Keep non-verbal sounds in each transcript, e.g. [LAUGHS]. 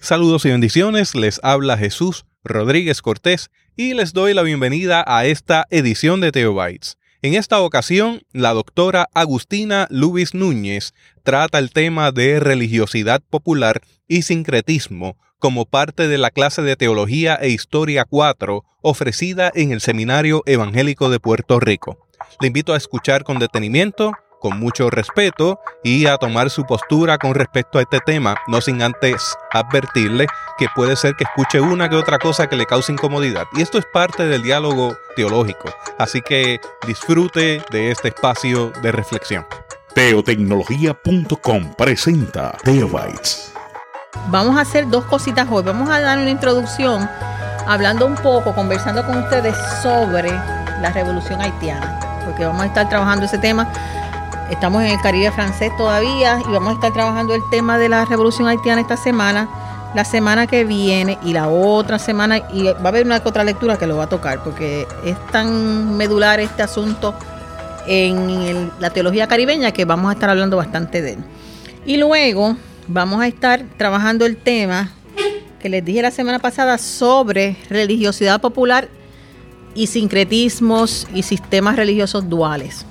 Saludos y bendiciones, les habla Jesús Rodríguez Cortés y les doy la bienvenida a esta edición de Teobytes. En esta ocasión, la doctora Agustina Lubis Núñez trata el tema de religiosidad popular y sincretismo como parte de la clase de Teología e Historia 4 ofrecida en el Seminario Evangélico de Puerto Rico. Le invito a escuchar con detenimiento con mucho respeto y a tomar su postura con respecto a este tema, no sin antes advertirle que puede ser que escuche una que otra cosa que le cause incomodidad. Y esto es parte del diálogo teológico, así que disfrute de este espacio de reflexión. Teotecnología.com presenta Teobytes. Vamos a hacer dos cositas hoy. Vamos a dar una introducción hablando un poco, conversando con ustedes sobre la revolución haitiana, porque vamos a estar trabajando ese tema Estamos en el Caribe francés todavía y vamos a estar trabajando el tema de la revolución haitiana esta semana, la semana que viene y la otra semana. Y va a haber una otra lectura que lo va a tocar porque es tan medular este asunto en la teología caribeña que vamos a estar hablando bastante de él. Y luego vamos a estar trabajando el tema que les dije la semana pasada sobre religiosidad popular y sincretismos y sistemas religiosos duales.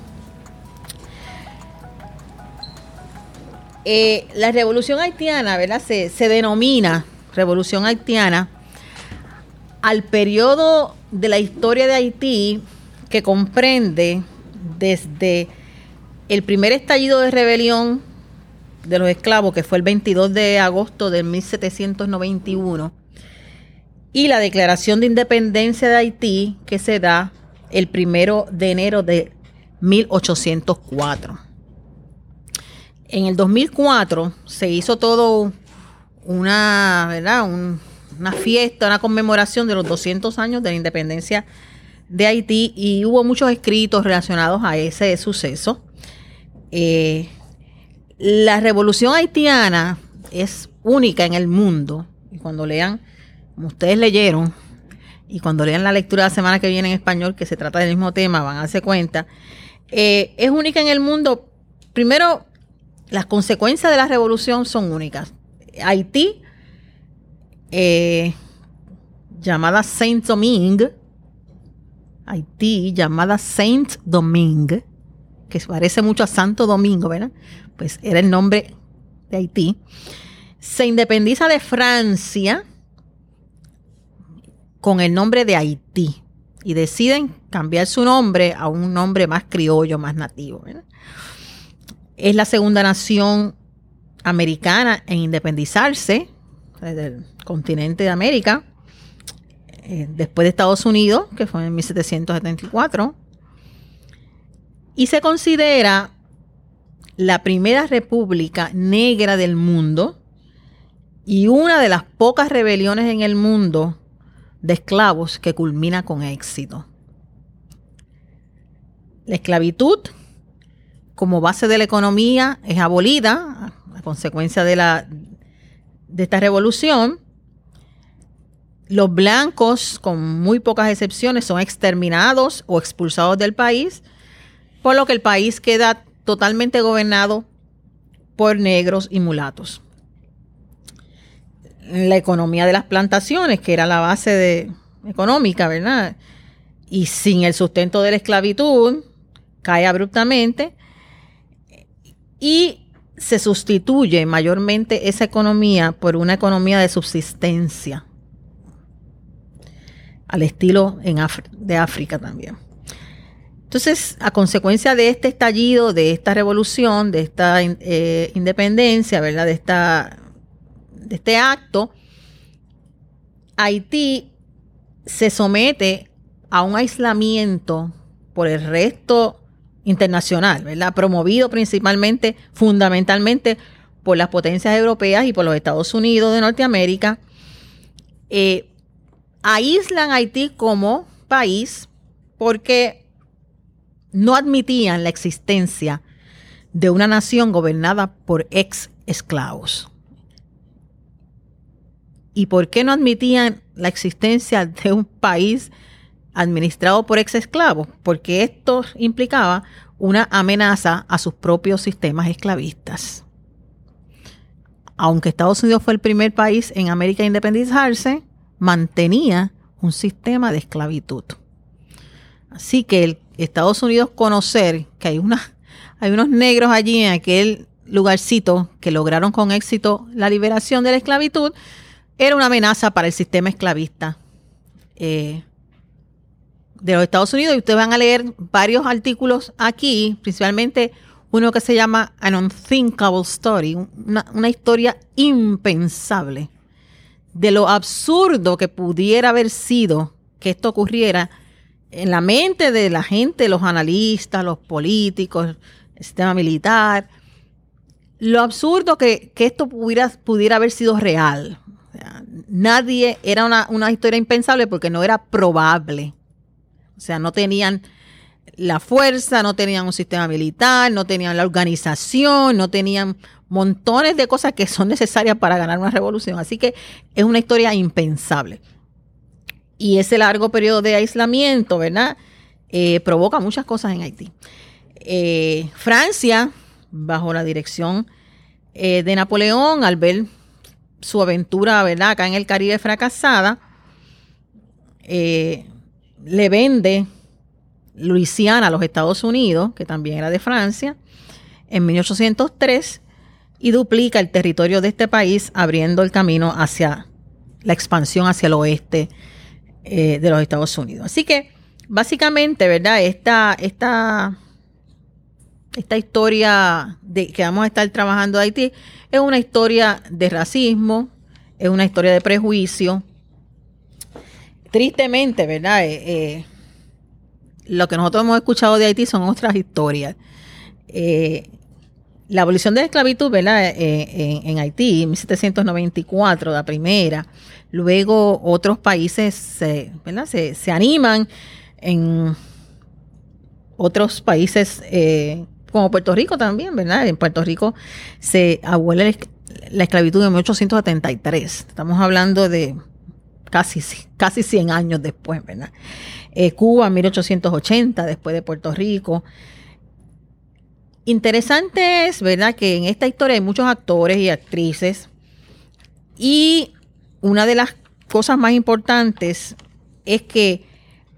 Eh, la revolución haitiana, ¿verdad? Se, denomina revolución haitiana al periodo de la historia de Haití que comprende desde el primer estallido de rebelión de los esclavos, que fue el 22 de agosto de 1791, y la declaración de independencia de Haití, que se da el primero de enero de 1804 en el 2004 se hizo todo una, ¿verdad? una fiesta, una conmemoración de los 200 años de la independencia de Haití y hubo muchos escritos relacionados a ese suceso. Eh, la revolución haitiana es única en el mundo y cuando lean, como ustedes leyeron, y cuando lean la lectura de la semana que viene en español, que se trata del mismo tema, van a darse cuenta, eh, es única en el mundo, primero las consecuencias de la revolución son únicas. Haití, eh, llamada Saint Domingue, Haití, llamada Saint Domingue, que parece mucho a Santo Domingo, ¿verdad? Pues era el nombre de Haití. Se independiza de Francia con el nombre de Haití y deciden cambiar su nombre a un nombre más criollo, más nativo. ¿verdad? Es la segunda nación americana en independizarse del continente de América, eh, después de Estados Unidos, que fue en 1774, y se considera la primera república negra del mundo y una de las pocas rebeliones en el mundo de esclavos que culmina con éxito. La esclavitud como base de la economía es abolida a consecuencia de, la, de esta revolución. Los blancos, con muy pocas excepciones, son exterminados o expulsados del país, por lo que el país queda totalmente gobernado por negros y mulatos. La economía de las plantaciones, que era la base de, económica, ¿verdad? Y sin el sustento de la esclavitud, cae abruptamente y se sustituye mayormente esa economía por una economía de subsistencia, al estilo de África también. Entonces, a consecuencia de este estallido, de esta revolución, de esta eh, independencia, ¿verdad? De, esta, de este acto, Haití se somete a un aislamiento por el resto internacional, ¿verdad? Promovido principalmente, fundamentalmente por las potencias europeas y por los Estados Unidos de Norteamérica, eh, aíslan Haití como país porque no admitían la existencia de una nación gobernada por ex esclavos. ¿Y por qué no admitían la existencia de un país administrado por ex esclavos, porque esto implicaba una amenaza a sus propios sistemas esclavistas. aunque Estados Unidos fue el primer país en América a independizarse, mantenía un sistema de esclavitud. Así que Estados Unidos conocer que hay unos negros allí en aquel lugarcito que lograron con éxito la liberación de la esclavitud, era una amenaza para el sistema esclavista eh, de los Estados Unidos. Y ustedes van a leer varios artículos aquí, principalmente uno que se llama An Unthinkable Story, una, historia impensable de lo absurdo que pudiera haber sido que esto ocurriera en la mente de la gente, los analistas, los políticos, el sistema militar, lo absurdo que, esto pudiera, pudiera haber sido real. nadie, era una, una historia impensable porque no era probable. O sea, no tenían la fuerza, no tenían un sistema militar, no tenían la organización, no tenían montones de cosas que son necesarias para ganar una revolución. Así que es una historia impensable. Y ese largo periodo de aislamiento, ¿verdad? Eh, provoca muchas cosas en Haití. Eh, Francia, bajo la dirección eh, de Napoleón, al ver su aventura, ¿verdad? Acá en el Caribe fracasada, le vende Luisiana a los Estados Unidos, que también era de Francia, en 1803 y duplica el territorio de este país, abriendo el camino hacia la expansión hacia el oeste eh, de los Estados Unidos. Así que, básicamente, ¿verdad? Esta, esta, esta historia de que vamos a estar trabajando de Haití es una historia de racismo, es una historia de prejuicio. Tristemente, ¿verdad? Eh, eh, lo que nosotros hemos escuchado de Haití son otras historias. Eh, la abolición de la esclavitud, ¿verdad? En, Haití, en 1794, la primera. Luego otros países, se, ¿verdad? Se, animan en otros países, como Puerto Rico también, ¿verdad? En Puerto Rico se abuela la esclavitud en 1873. Estamos hablando de casi, casi 100 años después, ¿verdad? Eh, Cuba en 1880, después de Puerto Rico. Interesante es, ¿verdad?, que en esta historia hay muchos actores y actrices. Y una de las cosas más importantes es que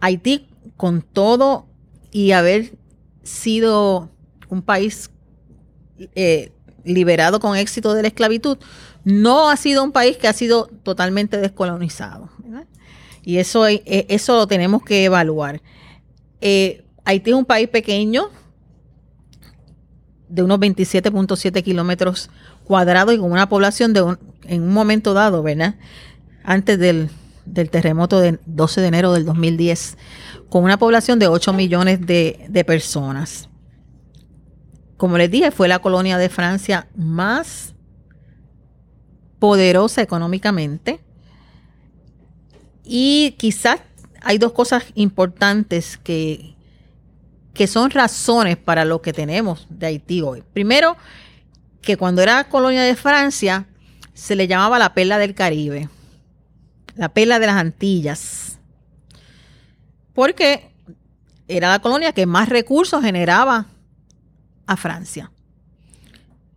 Haití, con todo y haber sido un país eh, liberado con éxito de la esclavitud, no ha sido un país que ha sido totalmente descolonizado. Y eso, eh, eso lo tenemos que evaluar. Eh, Haití es un país pequeño, de unos 27.7 kilómetros cuadrados y con una población de un, en un momento dado, ¿verdad? Antes del, del, terremoto del 12 de enero del 2010, con una población de 8 millones de, de personas. Como les dije, fue la colonia de Francia más poderosa económicamente y quizás hay dos cosas importantes que, que son razones para lo que tenemos de Haití hoy. Primero, que cuando era colonia de Francia se le llamaba la perla del Caribe, la perla de las Antillas, porque era la colonia que más recursos generaba a Francia.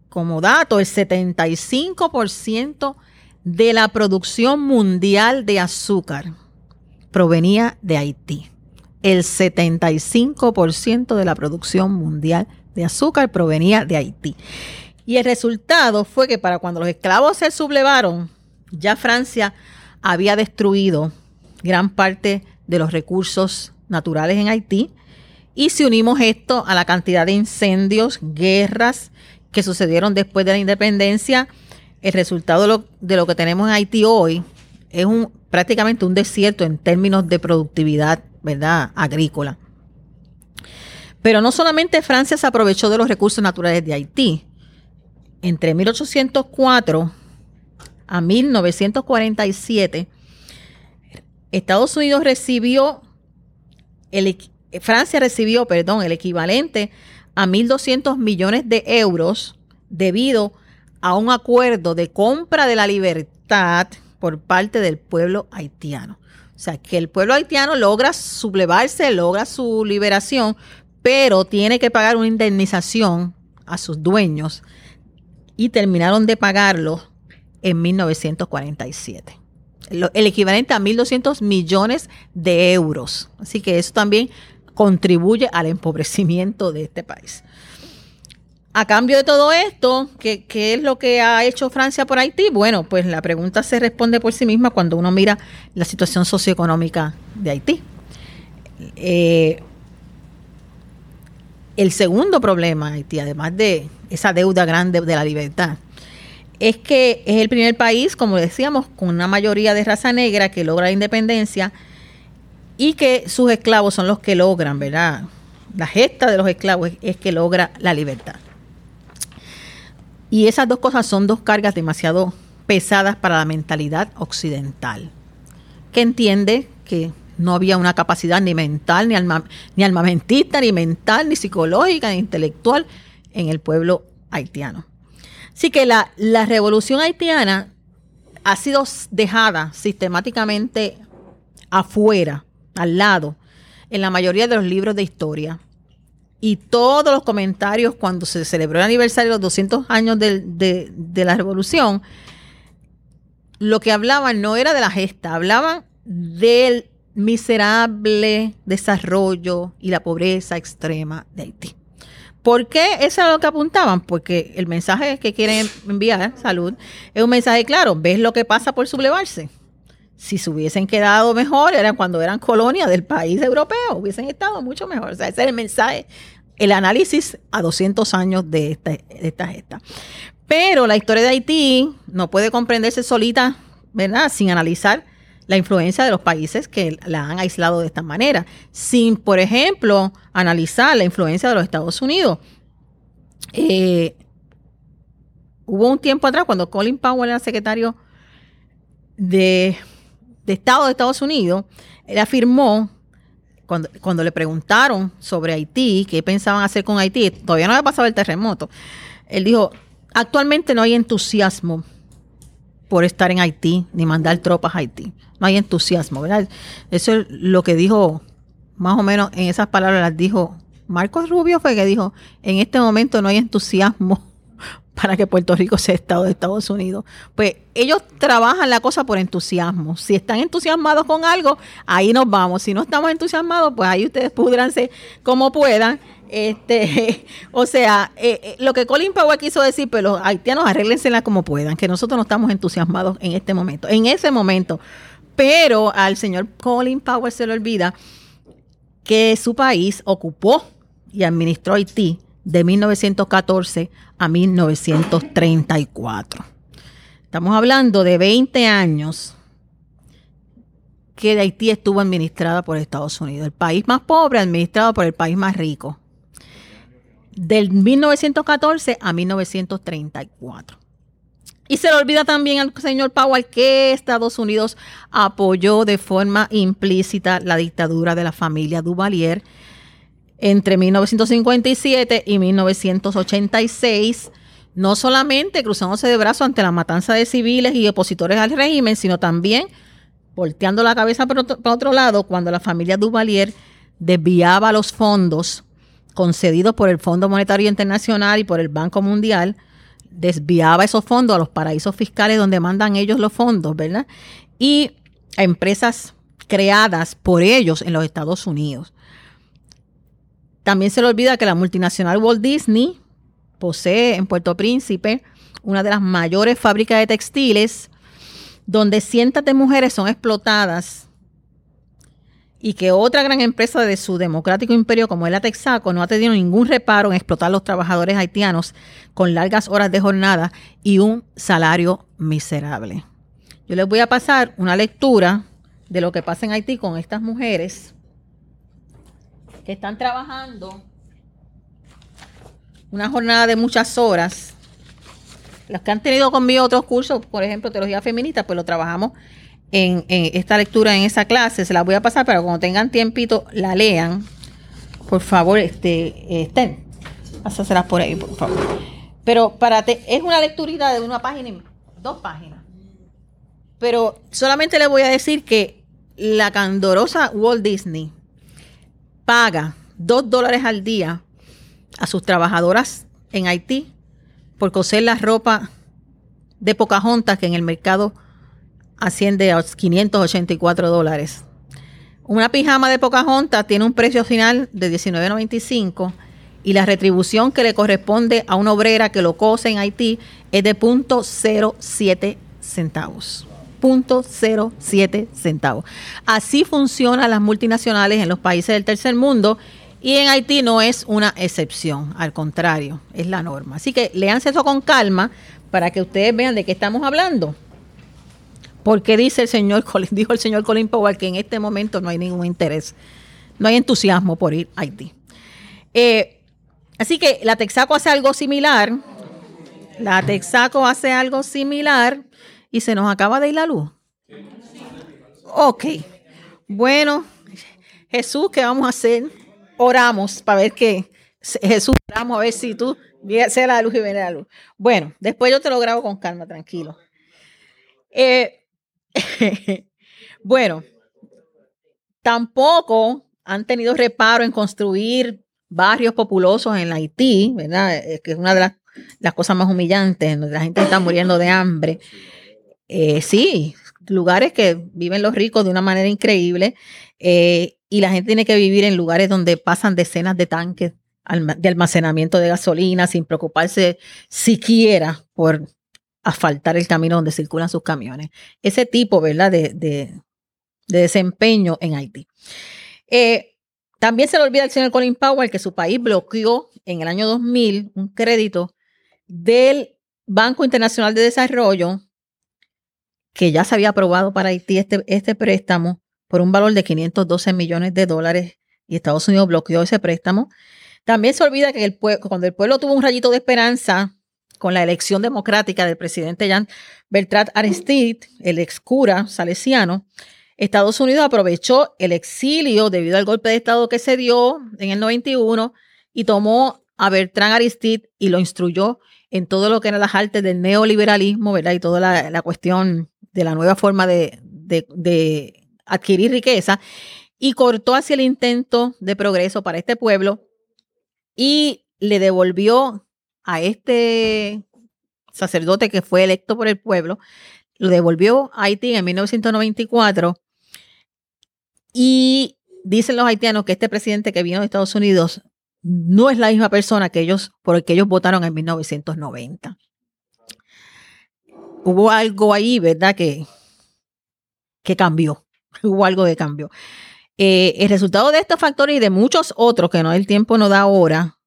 Como dato, el 75% de la producción mundial de azúcar provenía de Haití. El 75% de la producción mundial de azúcar provenía de Haití. Y el resultado fue que para cuando los esclavos se sublevaron, ya Francia había destruido gran parte de los recursos naturales en Haití. Y si unimos esto a la cantidad de incendios, guerras que sucedieron después de la independencia, el resultado de lo, que tenemos en Haití hoy es un, prácticamente un desierto en términos de productividad, ¿verdad? Agrícola. Pero no solamente Francia se aprovechó de los recursos naturales de Haití. Entre 1804 a 1947, Estados Unidos recibió, el, Francia recibió, perdón, el equivalente a 1.200 millones de euros debido a un acuerdo de compra de la libertad por parte del pueblo haitiano. O sea, que el pueblo haitiano logra sublevarse, logra su liberación, pero tiene que pagar una indemnización a sus dueños y terminaron de pagarlo en 1947. el equivalente a 1.200 millones de euros. Así que eso también contribuye al empobrecimiento de este país. A cambio de todo esto, ¿qué, es lo que ha hecho Francia por Haití? Bueno, pues la pregunta se responde por sí misma cuando uno mira la situación socioeconómica de Haití. Eh, el segundo problema Haití, además de esa deuda grande de la libertad, es que es el primer país, como decíamos, con una mayoría de raza negra que logra la independencia y que sus esclavos son los que logran, ¿verdad? La gesta de los esclavos es, que logra la libertad. Y esas dos cosas son dos cargas demasiado pesadas para la mentalidad occidental, que entiende que no había una capacidad ni mental, ni, alma, ni armamentista, ni mental, ni psicológica, ni intelectual en el pueblo haitiano. Así que la, la revolución haitiana ha sido dejada sistemáticamente afuera al lado en la mayoría de los libros de historia. Y todos los comentarios cuando se celebró el aniversario de los 200 años de, la revolución, lo que hablaban no era de la gesta, hablaban del miserable desarrollo y la pobreza extrema de Haití. ¿Por qué eso es lo que apuntaban? Porque el mensaje que quieren enviar, salud, es un mensaje claro, ves lo que pasa por sublevarse si se hubiesen quedado mejor, era cuando eran colonia del país europeo, hubiesen estado mucho mejor. O sea, ese es el mensaje, el análisis a 200 años de esta, de esta gesta. Pero la historia de Haití no puede comprenderse solita, ¿verdad? Sin analizar la influencia de los países que la han aislado de esta manera. Sin, por ejemplo, analizar la influencia de los Estados Unidos. Eh, hubo un tiempo atrás cuando Colin Powell era secretario de de Estado de Estados Unidos, él afirmó, cuando, cuando le preguntaron sobre Haití, qué pensaban hacer con Haití, todavía no había pasado el terremoto, él dijo, actualmente no hay entusiasmo por estar en Haití ni mandar tropas a Haití. No hay entusiasmo, ¿verdad? Eso es lo que dijo, más o menos en esas palabras las dijo Marcos Rubio, fue que dijo, en este momento no hay entusiasmo para que Puerto Rico sea Estado de Estados Unidos. Pues ellos trabajan la cosa por entusiasmo. Si están entusiasmados con algo, ahí nos vamos. Si no estamos entusiasmados, pues ahí ustedes pudranse como puedan. Este, [LAUGHS] o sea, eh, eh, lo que Colin Powell quiso decir, pues los haitianos arréglensela como puedan, que nosotros no estamos entusiasmados en este momento, en ese momento. Pero al señor Colin Powell se le olvida que su país ocupó y administró Haití de 1914 a 1934. Estamos hablando de 20 años que Haití estuvo administrada por Estados Unidos, el país más pobre administrado por el país más rico. Del 1914 a 1934. Y se le olvida también al señor Powell que Estados Unidos apoyó de forma implícita la dictadura de la familia Duvalier entre 1957 y 1986, no solamente cruzándose de brazos ante la matanza de civiles y opositores al régimen, sino también volteando la cabeza para otro, lado cuando la familia Duvalier desviaba los fondos concedidos por el Fondo Monetario Internacional y por el Banco Mundial, desviaba esos fondos a los paraísos fiscales donde mandan ellos los fondos, ¿verdad? Y a empresas creadas por ellos en los Estados Unidos. También se le olvida que la multinacional Walt Disney posee en Puerto Príncipe una de las mayores fábricas de textiles donde cientos de mujeres son explotadas y que otra gran empresa de su democrático imperio como es la Texaco no ha tenido ningún reparo en explotar a los trabajadores haitianos con largas horas de jornada y un salario miserable. Yo les voy a pasar una lectura de lo que pasa en Haití con estas mujeres que están trabajando una jornada de muchas horas. Los que han tenido conmigo otros cursos, por ejemplo, teología feminista, pues lo trabajamos en, esta lectura, en esa clase. Se la voy a pasar, pero cuando tengan tiempito, la lean. Por favor, este, estén. Pásaselas por ahí, por favor. Pero para es una lecturita de una página y dos páginas. Pero solamente le voy a decir que la candorosa Walt Disney paga dos dólares al día a sus trabajadoras en Haití por coser la ropa de Pocahontas, que en el mercado asciende a 584 dólares. Una pijama de Pocahontas tiene un precio final de 19.95 y la retribución que le corresponde a una obrera que lo cose en Haití es de 0.07 centavos. 0.07 centavos. Así funcionan las multinacionales en los países del tercer mundo y en Haití no es una excepción, al contrario, es la norma. Así que leanse eso con calma para que ustedes vean de qué estamos hablando. Porque dice el señor [LAUGHS] dijo el señor Colin Powell que en este momento no hay ningún interés, no hay entusiasmo por ir a Haití. Eh, así que la Texaco hace algo similar. La Texaco hace algo similar y se nos acaba de ir la luz. Ok. Bueno, Jesús, ¿qué vamos a hacer? Oramos para ver que Jesús, oramos a ver si tú sea la luz y viene la luz. Bueno, después yo te lo grabo con calma, tranquilo. Eh, [LAUGHS] bueno, tampoco han tenido reparo en construir barrios populosos en Haití, ¿verdad? Que es una de las, cosas más humillantes, donde la gente está muriendo de hambre. Eh, sí, lugares que viven los ricos de una manera increíble eh, y la gente tiene que vivir en lugares donde pasan decenas de tanques de almacenamiento de gasolina sin preocuparse siquiera por asfaltar el camino donde circulan sus camiones. Ese tipo, ¿verdad?, de, desempeño en Haití. Eh, también se le olvida al señor Colin Powell que su país bloqueó en el año 2000 un crédito del Banco Internacional de Desarrollo que ya se había aprobado para Haití este, este préstamo por un valor de 512 millones de dólares y Estados Unidos bloqueó ese préstamo. También se olvida que cuando el pueblo tuvo un rayito de esperanza con la elección democrática del presidente Jean Bertrand Aristide, el ex cura salesiano, Estados Unidos aprovechó el exilio debido al golpe de Estado que se dio en el 91 y tomó a Bertrand Aristide y lo instruyó en todo lo que eran las artes del neoliberalismo, ¿verdad? Y toda la, cuestión de la nueva forma de, de adquirir riqueza y cortó hacia el intento de progreso para este pueblo y le devolvió a este sacerdote que fue electo por el pueblo, lo devolvió a Haití en 1994 y dicen los haitianos que este presidente que vino de Estados Unidos no es la misma persona que ellos por el que ellos votaron en 1990. Hubo algo ahí, ¿verdad? Que, que cambió. [LAUGHS] Hubo algo de cambio. Eh, el resultado de estos factores y de muchos otros que no el tiempo no da ahora,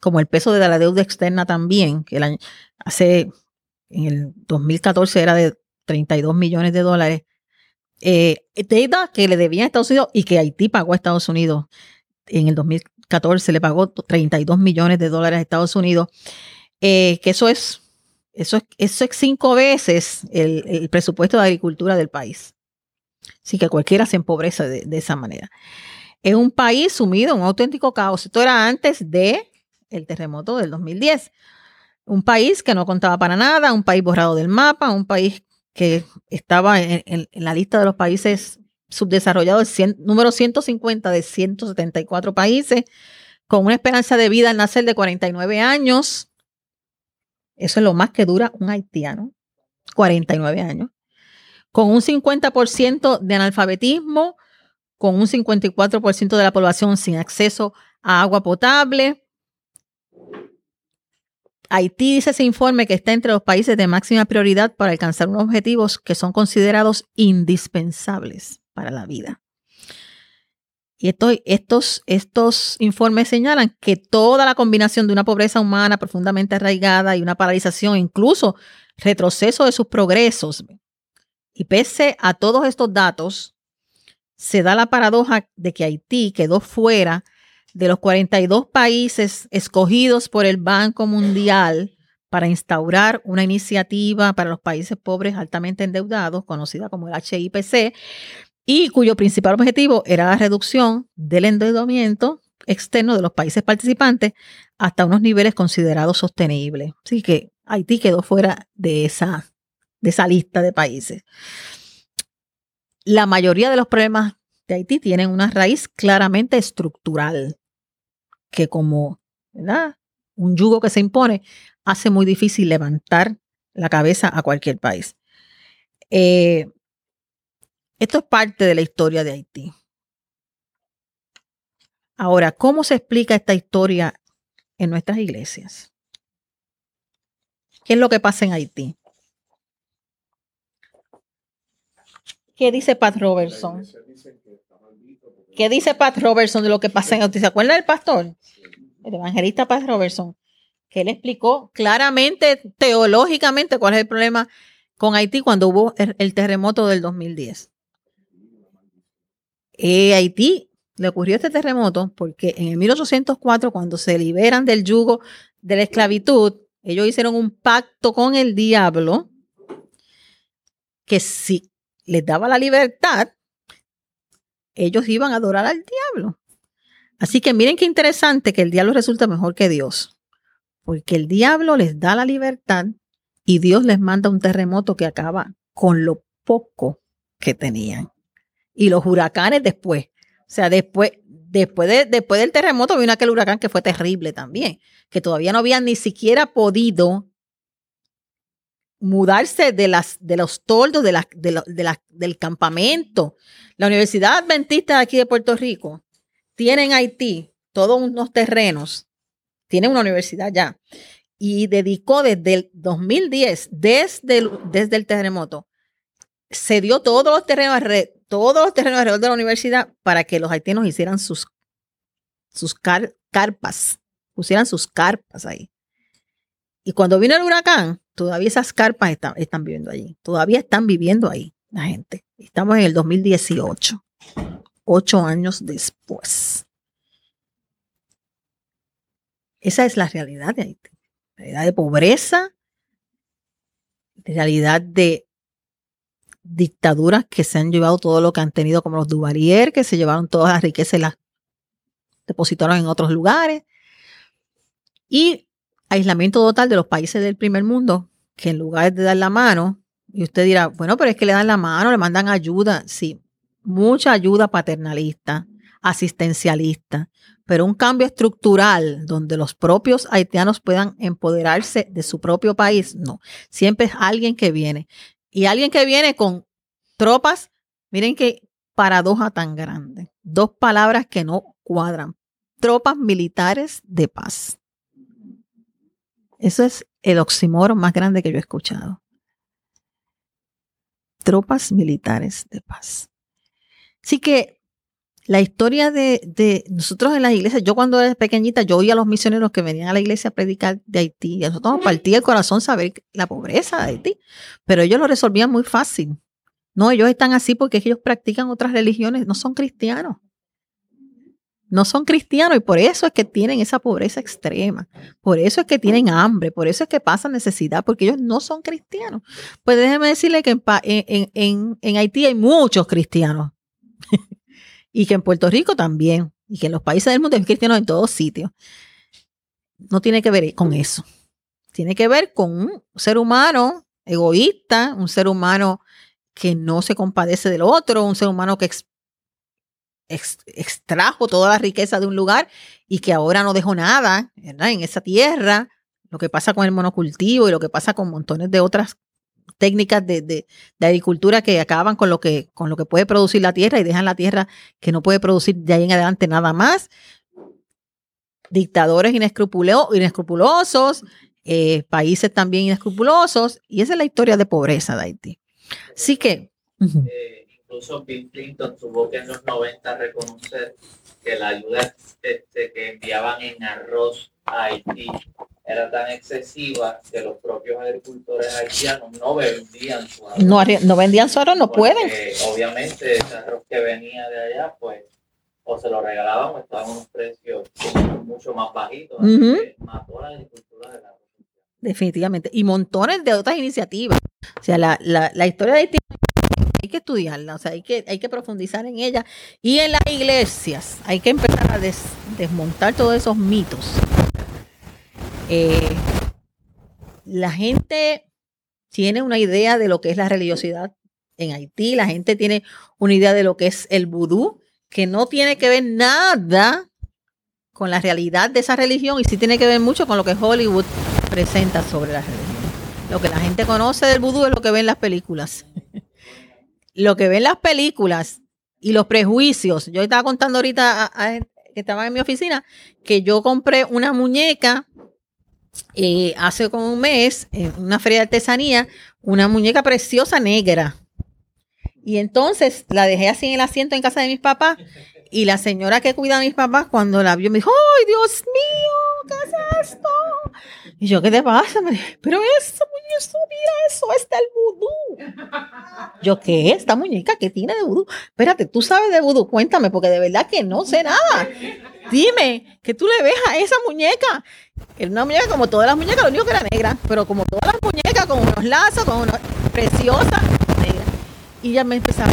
como el peso de la deuda externa también, que hace, en el 2014 era de 32 millones de dólares, eh, deuda que le debían a Estados Unidos y que Haití pagó a Estados Unidos. En el 2014 le pagó 32 millones de dólares a Estados Unidos, eh, que eso es, eso es, eso es cinco veces el, presupuesto de agricultura del país. Así que cualquiera se empobrece de, esa manera. Es un país sumido en un auténtico caos. Esto era antes de el terremoto del 2010. Un país que no contaba para nada, un país borrado del mapa, un país que estaba en, la lista de los países subdesarrollados, número 150 de 174 países, con una esperanza de vida al nacer de 49 años. Eso es lo más que dura un haitiano, 49 años. Con un 50% de analfabetismo, con un 54% de la población sin acceso a agua potable, Haití dice ese informe que está entre los países de máxima prioridad para alcanzar unos objetivos que son considerados indispensables para la vida. Y estos, estos informes señalan que toda la combinación de una pobreza humana profundamente arraigada y una paralización, incluso retroceso de sus progresos, y pese a todos estos datos, se da la paradoja de que Haití quedó fuera de los 42 países escogidos por el Banco Mundial para instaurar una iniciativa para los países pobres altamente endeudados, conocida como el HIPC, y cuyo principal objetivo era la reducción del endeudamiento externo de los países participantes hasta unos niveles considerados sostenibles. Así que Haití quedó fuera de esa, de esa lista de países. La mayoría de los problemas de Haití tienen una raíz claramente estructural que como un yugo que se impone hace muy difícil levantar la cabeza a cualquier país. Eh, esto es parte de la historia de Haití. Ahora, ¿cómo se explica esta historia en nuestras iglesias? ¿Qué es lo que pasa en Haití? ¿Qué dice Pat Robertson? ¿Qué dice Pat Robertson de lo que pasa en Haití? ¿Se acuerda del pastor? El evangelista Pat Robertson, que él explicó claramente, teológicamente, cuál es el problema con Haití cuando hubo el, terremoto del 2010. Eh, Haití le ocurrió este terremoto porque en el 1804, cuando se liberan del yugo de la esclavitud, ellos hicieron un pacto con el diablo que si les daba la libertad, ellos iban a adorar al diablo. Así que miren qué interesante que el diablo resulta mejor que Dios, porque el diablo les da la libertad y Dios les manda un terremoto que acaba con lo poco que tenían. Y los huracanes después. O sea, después, después, de, después del terremoto vino aquel huracán que fue terrible también, que todavía no habían ni siquiera podido mudarse de, las, de los toldos de de del campamento. La Universidad Adventista de aquí de Puerto Rico tiene en Haití todos unos terrenos, tiene una universidad ya, y dedicó desde el 2010, desde el, desde el terremoto, se dio todos los terrenos todos los terrenos alrededor de la universidad para que los haitianos hicieran sus, sus carpas, pusieran sus carpas ahí. Y cuando vino el huracán, todavía esas carpas están, están viviendo allí, todavía están viviendo ahí la gente. Estamos en el 2018, ocho años después. Esa es la realidad de Haití realidad de pobreza, realidad de dictaduras que se han llevado todo lo que han tenido, como los Duvalier, que se llevaron todas las riquezas y las depositaron en otros lugares. Y aislamiento total de los países del primer mundo, que en lugar de dar la mano, y usted dirá, bueno, pero es que le dan la mano, le mandan ayuda, sí, mucha ayuda paternalista, asistencialista, pero un cambio estructural donde los propios haitianos puedan empoderarse de su propio país, no. Siempre es alguien que viene. Y alguien que viene con tropas, miren qué paradoja tan grande. Dos palabras que no cuadran. Tropas militares de paz. Eso es el oxímoron más grande que yo he escuchado. Tropas militares de paz. Así que la historia de, nosotros en las iglesias, yo cuando era pequeñita, yo oía a los misioneros que venían a la iglesia a predicar de Haití. Y a nosotros nos partía el corazón saber la pobreza de Haití. Pero ellos lo resolvían muy fácil. No, ellos están así porque ellos practican otras religiones, no son cristianos. No son cristianos y por eso es que tienen esa pobreza extrema. Por eso es que tienen hambre, por eso es que pasan necesidad, porque ellos no son cristianos. Pues déjeme decirle que en Haití hay muchos cristianos [LAUGHS] y que en Puerto Rico también, y que en los países del mundo hay cristianos en todos sitios. No tiene que ver con eso. Tiene que ver con un ser humano egoísta, un ser humano que no se compadece del otro, un ser humano que extrajo toda la riqueza de un lugar y que ahora no dejó nada en esa tierra. Lo que pasa con el monocultivo y lo que pasa con montones de otras técnicas de, agricultura que acaban con lo que, con lo que puede producir la tierra y dejan la tierra que no puede producir de ahí en adelante nada más. Dictadores inescrupulosos, eh, países también inescrupulosos, y esa es la historia de pobreza de Haití. Así que... Eh, incluso Bill Clinton tuvo que en los 90 reconocer que la ayuda este, que enviaban en arroz a Haití era tan excesiva que los propios agricultores haitianos no vendían su arroz. No, no vendían su arroz, no pueden. Obviamente ese arroz que venía de allá, pues, o se lo regalaban o estaban a unos precios mucho más bajitos. mató la agricultura de la Definitivamente. Y montones de otras iniciativas. O sea, la, la, la historia de Haití hay que estudiarla, o sea, hay que, hay que profundizar en ella. Y en las iglesias hay que empezar a desmontar todos esos mitos eh, la gente tiene una idea de lo que es la religiosidad en Haití, la gente tiene una idea de lo que es el vudú, que no tiene que ver nada con la realidad de esa religión y sí tiene que ver mucho con lo que Hollywood presenta sobre la religión. Lo que la gente conoce del vudú es lo que ve en las películas. [LAUGHS] lo que ven las películas y los prejuicios. Yo estaba contando ahorita que estaba en mi oficina que yo compré una muñeca hace como un mes en una feria de artesanía, una muñeca preciosa negra. Y entonces la dejé así en el asiento en casa de mis papás. Y la señora que cuida a mis papás, cuando la vio, me dijo: ¡Ay, Dios mío! ¿Qué es esto? Y yo, ¿qué te pasa? Pero eso, muñeca, mira, eso es del vudú. Yo, ¿qué? ¿Esta muñeca qué tiene de vudú? Espérate, tú sabes de vudú, cuéntame, porque de verdad que no sé nada. Dime, que tú le ves a esa muñeca. Era una muñeca como todas las muñecas, lo único que era negra, pero como todas las muñecas, con unos lazos, con unos preciosa, negra. Y ella me empezaba,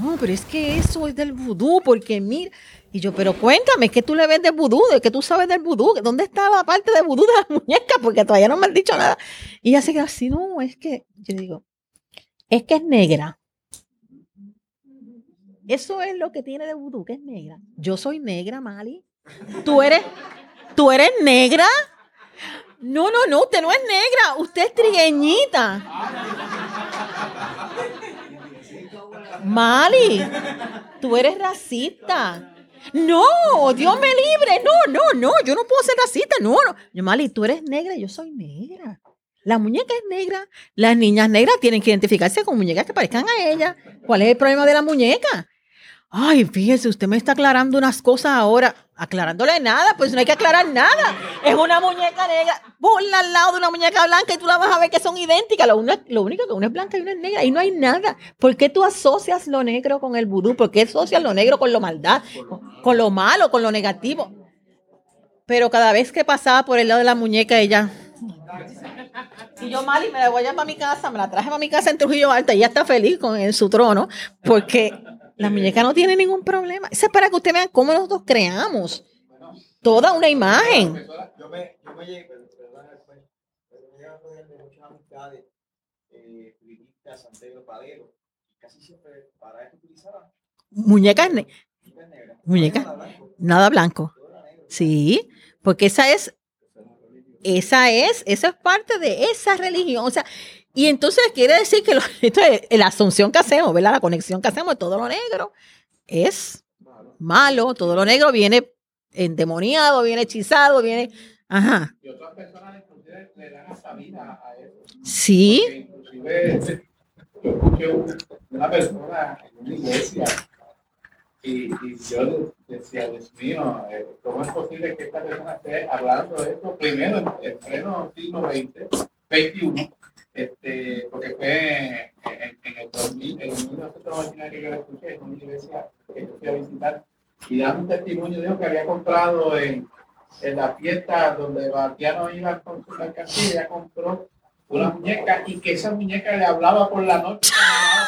no, pero es que eso es del vudú, porque mira, y yo, pero cuéntame, ¿qué tú le ves de vudú? ¿De qué tú sabes del vudú? ¿Dónde está la parte de vudú de las muñecas? Porque todavía no me han dicho nada. Y ella se queda así, no, es que, yo digo, es que es negra. Eso es lo que tiene de vudú, que es negra. Yo soy negra, Mali. ¿Tú eres, tú eres negra? No, no, no, usted no es negra, usted es trigueñita. Mali, tú eres racista. No, Dios me libre. No, no, no, yo no puedo ser racista. No, no. Mali, tú eres negra, yo soy negra. La muñeca es negra. Las niñas negras tienen que identificarse con muñecas que parezcan a ella. ¿Cuál es el problema de la muñeca? Ay, fíjese, usted me está aclarando unas cosas ahora. Aclarándole nada, pues no hay que aclarar nada. Es una muñeca negra. Ponla al lado de una muñeca blanca y tú la vas a ver que son idénticas. Lo, lo único que una es blanca y una es negra. Y no hay nada. ¿Por qué tú asocias lo negro con el vudú? ¿Por qué asocias lo negro con lo maldad? Con, lo malo, con lo negativo. Pero cada vez que pasaba por el lado de la muñeca, ella. Y yo, Mali, me la voy a para mi casa, me la traje para mi casa en Trujillo Alta y ella está feliz con en su trono, porque la muñeca no tiene ningún problema. Eso es para que ustedes vean cómo nosotros creamos toda una imagen. Yo me, yo me llegué, pero me llegan de muchas amistades, eh, Pedro Padero, casi siempre para esto utilizaban muñecas negras. Muñecas, nada blanco. Sí, porque esa es, esa es, esa es parte de esa religión. O sea, y entonces quiere decir que [LAUGHS] esto es, la asunción que hacemos, ¿verdad? La conexión que hacemos de todo lo negro es malo, todo lo negro viene endemoniado, viene hechizado, viene... Ajá. Y otras personas le dan hasta vida a eso. Sí. inclusive yo escuché una persona en una iglesia y, y yo decía, Dios mío, eh, ¿cómo es posible que esta persona esté hablando de esto primero en pleno siglo XX, XXI? Este, porque fue en, en el 2000, en 1999 que yo la escuché en una iglesia que yo fui a visitar, y dando un testimonio, dijo que había comprado en, en la fiesta donde Batiano iba con su mercancía, ella compró una muñeca y que esa muñeca le hablaba por la noche.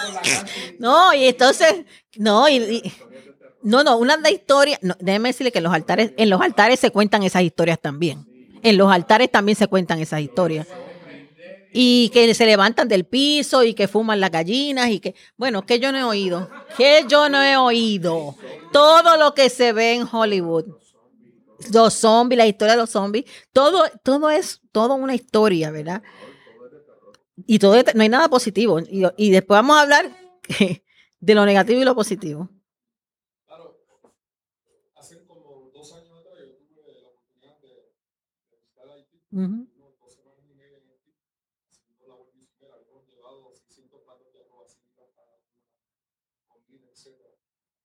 Por la [LAUGHS] no, y entonces, no, y, no, no, una de historia, no, déjeme decirle que en los altares, en los altares se cuentan esas historias también. En los altares también se cuentan esas historias y que se levantan del piso y que fuman las gallinas y que, bueno, que yo no he oído, que yo no he oído. Todo lo que se ve en Hollywood, los zombies, la historia de los zombies, todo, todo es todo una historia, ¿verdad? Y todo no hay nada positivo. Y, y después vamos a hablar [LAUGHS] de lo negativo y lo positivo. Claro, hace como dos años atrás yo tuve la oportunidad de,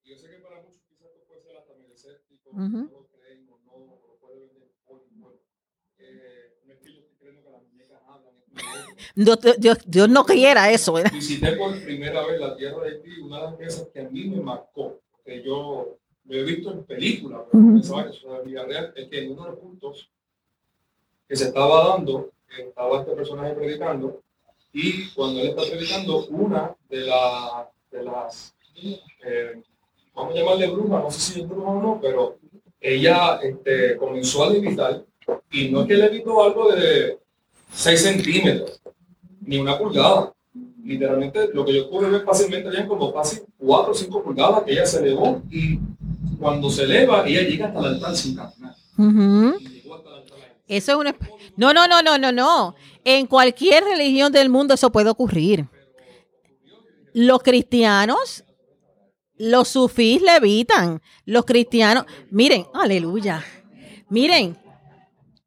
estar Uh -huh. no lo creen o no, lo puede vender hoy. Bueno, eh, no es que yo creyendo que las muñecas hablan. Dios, Dios, Dios, no quiera eso. ¿verdad? Visité por primera vez la tierra de Haití, una de las cosas que a mí me marcó, que yo lo he visto en películas, pero uh -huh. pensaba que eso era vida real, es que en uno de los puntos que se estaba dando, estaba este personaje predicando, y cuando él está predicando, una de, la, de las eh, vamos a llamarle bruja, no sé si es bruja o no, pero ella este, comenzó a levitar y no es que levitó algo de 6 centímetros, ni una pulgada. Literalmente lo que yo pude ver fácilmente eran como casi 4 o 5 pulgadas que ella se elevó y cuando se eleva ella llega hasta el altar sin caminar. Uh -huh. Eso es una... No, no, no, no, no, no. En cualquier religión del mundo eso puede ocurrir. Los cristianos, los sufís levitan, los cristianos, miren, aleluya. Miren,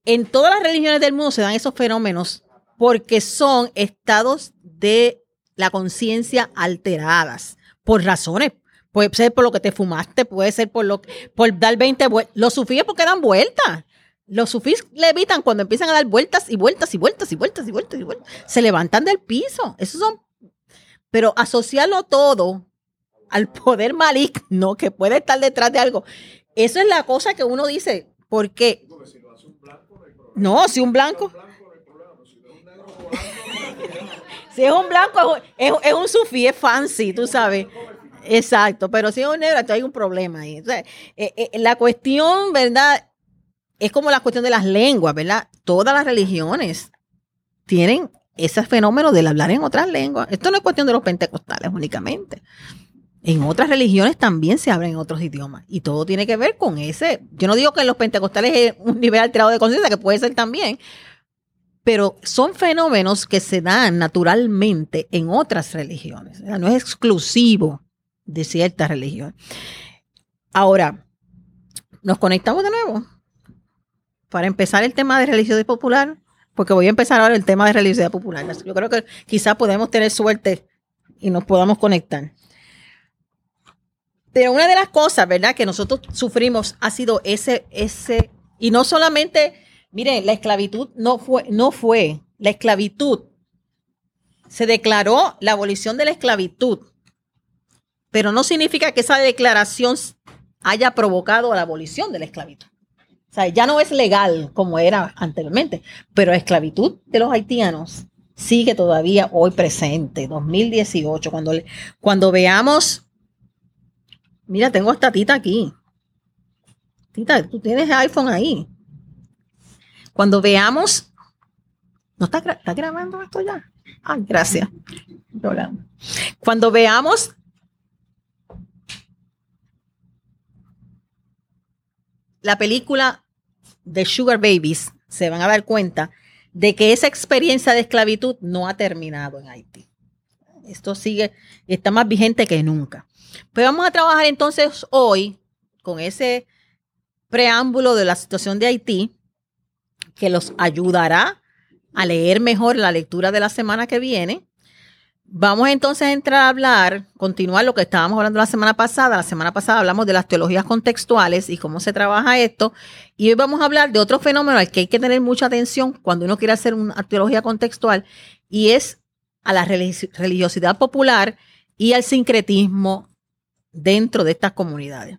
en todas las religiones del mundo se dan esos fenómenos porque son estados de la conciencia alteradas por razones. Puede ser por lo que te fumaste, puede ser por lo por dar 20 vueltas. Los sufíes porque dan vueltas. Los sufís levitan cuando empiezan a dar vueltas y vueltas y vueltas y vueltas y vueltas y vueltas. Se levantan del piso. Esos son. Pero asociarlo todo al poder maligno que puede estar detrás de algo. Eso es la cosa que uno dice. Porque. No, si un blanco. [LAUGHS] si es un blanco, es, es un sufí, es fancy, tú sabes. Exacto, pero si es un negro, entonces hay un problema ahí. Eh, eh, la cuestión, ¿verdad? Es como la cuestión de las lenguas, ¿verdad? Todas las religiones tienen ese fenómeno del hablar en otras lenguas. Esto no es cuestión de los pentecostales únicamente. En otras religiones también se hablan en otros idiomas y todo tiene que ver con ese. Yo no digo que en los pentecostales es un nivel alterado de conciencia, que puede ser también, pero son fenómenos que se dan naturalmente en otras religiones. No es exclusivo de cierta religión. Ahora, nos conectamos de nuevo para empezar el tema de religiosidad popular, porque voy a empezar ahora el tema de religiosidad popular. Yo creo que quizás podemos tener suerte y nos podamos conectar. Pero una de las cosas, ¿verdad?, que nosotros sufrimos ha sido ese, ese, y no solamente, miren, la esclavitud no fue, no fue, la esclavitud, se declaró la abolición de la esclavitud pero no significa que esa declaración haya provocado la abolición de la esclavitud. O sea, ya no es legal como era anteriormente, pero la esclavitud de los haitianos sigue todavía hoy presente, 2018, cuando, cuando veamos, mira, tengo esta tita aquí. Tita, tú tienes iPhone ahí. Cuando veamos, ¿no está, está grabando esto ya? Ah, gracias. Cuando veamos la película de Sugar Babies, se van a dar cuenta de que esa experiencia de esclavitud no ha terminado en Haití. Esto sigue, está más vigente que nunca. Pero vamos a trabajar entonces hoy con ese preámbulo de la situación de Haití que los ayudará a leer mejor la lectura de la semana que viene Vamos entonces a entrar a hablar, continuar lo que estábamos hablando la semana pasada. La semana pasada hablamos de las teologías contextuales y cómo se trabaja esto. Y hoy vamos a hablar de otro fenómeno al que hay que tener mucha atención cuando uno quiere hacer una teología contextual y es a la religiosidad popular y al sincretismo dentro de estas comunidades.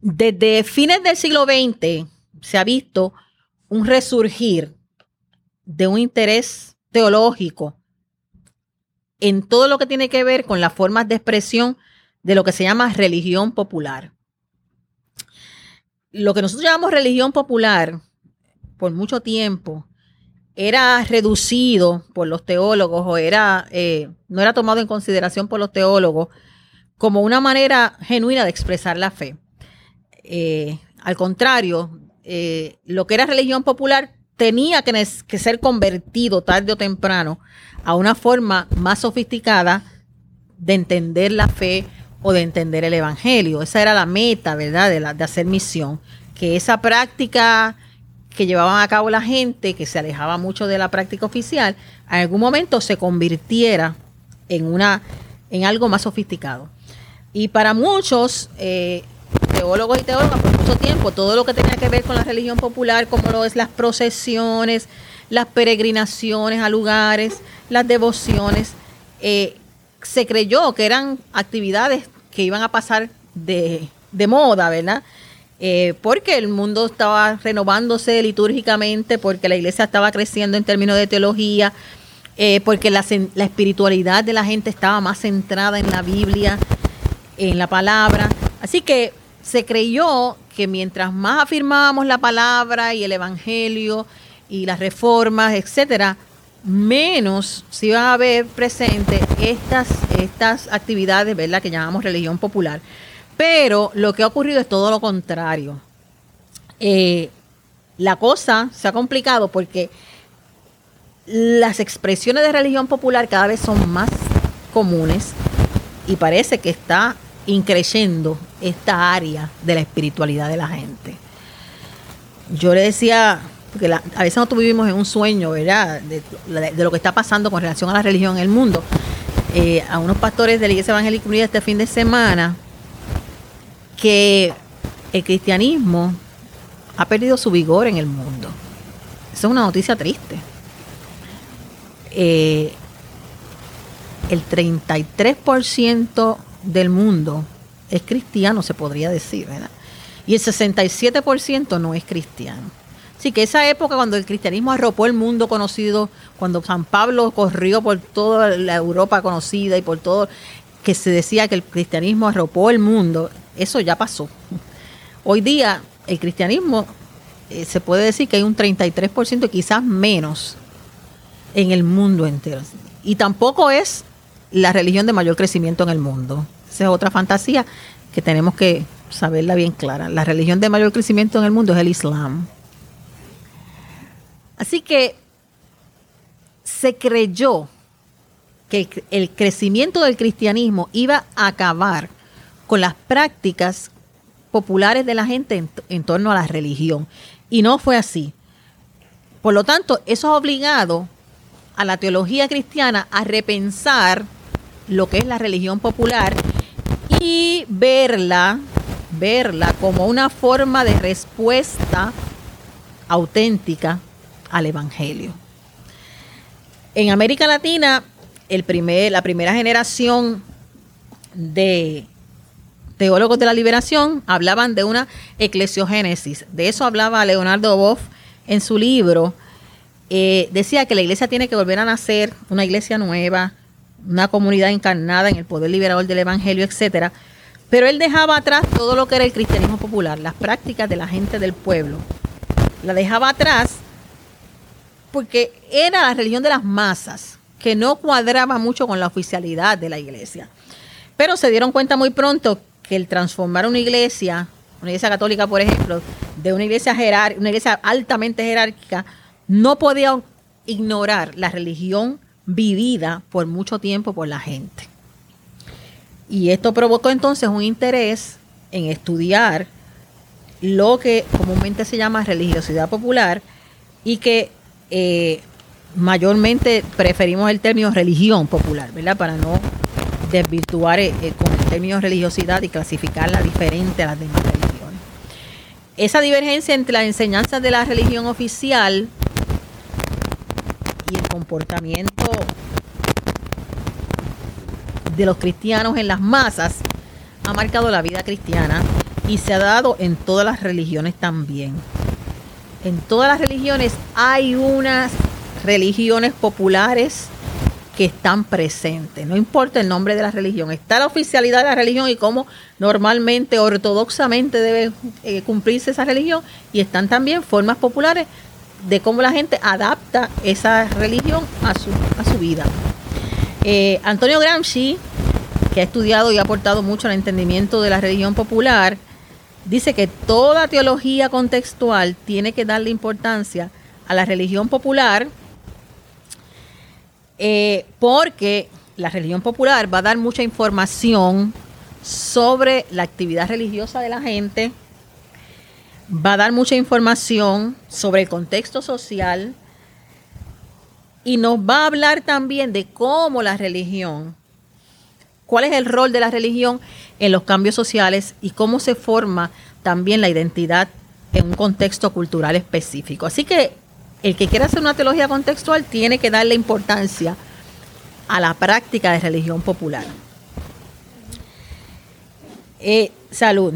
Desde fines del siglo XX se ha visto un resurgir de un interés teológico en todo lo que tiene que ver con las formas de expresión de lo que se llama religión popular. Lo que nosotros llamamos religión popular, por mucho tiempo, era reducido por los teólogos o era, eh, no era tomado en consideración por los teólogos como una manera genuina de expresar la fe. Eh, al contrario, eh, lo que era religión popular tenía que, que ser convertido tarde o temprano a una forma más sofisticada de entender la fe o de entender el evangelio. Esa era la meta, ¿verdad?, de, la, de hacer misión. Que esa práctica que llevaban a cabo la gente, que se alejaba mucho de la práctica oficial, en algún momento se convirtiera en, una, en algo más sofisticado. Y para muchos eh, teólogos y teólogas, por mucho tiempo, todo lo que tenía que ver con la religión popular, como lo es las procesiones, las peregrinaciones a lugares, las devociones, eh, se creyó que eran actividades que iban a pasar de, moda, ¿verdad? Eh, porque el mundo estaba renovándose litúrgicamente, porque la iglesia estaba creciendo en términos de teología, porque la, la espiritualidad de la gente estaba más centrada en la Biblia, en la palabra. Así que se creyó que mientras más afirmábamos la palabra y el evangelio y las reformas, etcétera, menos se iban a ver presentes estas, estas actividades, ¿verdad?, que llamamos religión popular. Pero lo que ha ocurrido es todo lo contrario. Eh, la cosa se ha complicado porque las expresiones de religión popular cada vez son más comunes y parece que está increyendo esta área de la espiritualidad de la gente. Yo le decía, porque a veces nosotros vivimos en un sueño, ¿verdad? De, lo que está pasando con relación a la religión en el mundo. Eh, a unos pastores de la Iglesia Evangélica Unida este fin de semana que el cristianismo ha perdido su vigor en el mundo. Esa es una noticia triste. Eh, el 33% del mundo es cristiano, se podría decir, ¿verdad? Y el 67% no es cristiano. Así que esa época cuando el cristianismo arropó el mundo conocido, cuando San Pablo corrió por toda la Europa conocida y por todo, que se decía que el cristianismo arropó el mundo, eso ya pasó. Hoy día el cristianismo eh, se puede decir que hay un 33% quizás menos en el mundo entero. Y tampoco es la religión de mayor crecimiento en el mundo. Esa es otra fantasía que tenemos que saberla bien clara. La religión de mayor crecimiento en el mundo es el Islam. Así que se creyó que el crecimiento del cristianismo iba a acabar con las prácticas populares de la gente en, torno a la religión. Y no fue así. Por lo tanto, eso ha obligado a la teología cristiana a repensar lo que es la religión popular y verla, verla como una forma de respuesta auténtica al Evangelio. En América Latina, el primer, la primera generación de teólogos de la liberación hablaban de una eclesiogénesis. De eso hablaba Leonardo Boff en su libro. Eh, decía que la iglesia tiene que volver a nacer, una iglesia nueva, una comunidad encarnada en el poder liberador del evangelio, etcétera. Pero él dejaba atrás todo lo que era el cristianismo popular, las prácticas de la gente del pueblo. La dejaba atrás porque era la religión de las masas, que no cuadraba mucho con la oficialidad de la iglesia. Pero se dieron cuenta muy pronto que el transformar una iglesia, una iglesia católica, por ejemplo, de una iglesia jerar, una iglesia altamente jerárquica, no podía ignorar la religión vivida por mucho tiempo por la gente. Y esto provocó entonces un interés en estudiar lo que comúnmente se llama religiosidad popular y que eh, mayormente preferimos el término religión popular, ¿verdad? Para no desvirtuar eh, eh, con el término religiosidad y clasificarla diferente a las demás religiones. Esa divergencia entre las enseñanzas de la religión oficial comportamiento de los cristianos en las masas ha marcado la vida cristiana y se ha dado en todas las religiones también. En todas las religiones hay unas religiones populares que están presentes. No importa el nombre de la religión, está la oficialidad de la religión y cómo normalmente, ortodoxamente debe eh, cumplirse esa religión. Y están también formas populares de cómo la gente adapta esa religión a su, a su vida. Eh, Antonio Gramsci, que ha estudiado y ha aportado mucho al entendimiento de la religión popular, dice que toda teología contextual tiene que darle importancia a la religión popular eh, porque la religión popular va a dar mucha información sobre la actividad religiosa de la gente, va a dar mucha información sobre el contexto social y nos va a hablar también de cómo la religión, cuál es el rol de la religión en los cambios sociales y cómo se forma también la identidad en un contexto cultural específico. Así que el que quiera hacer una teología contextual tiene que darle importancia a la práctica de religión popular. Eh, salud.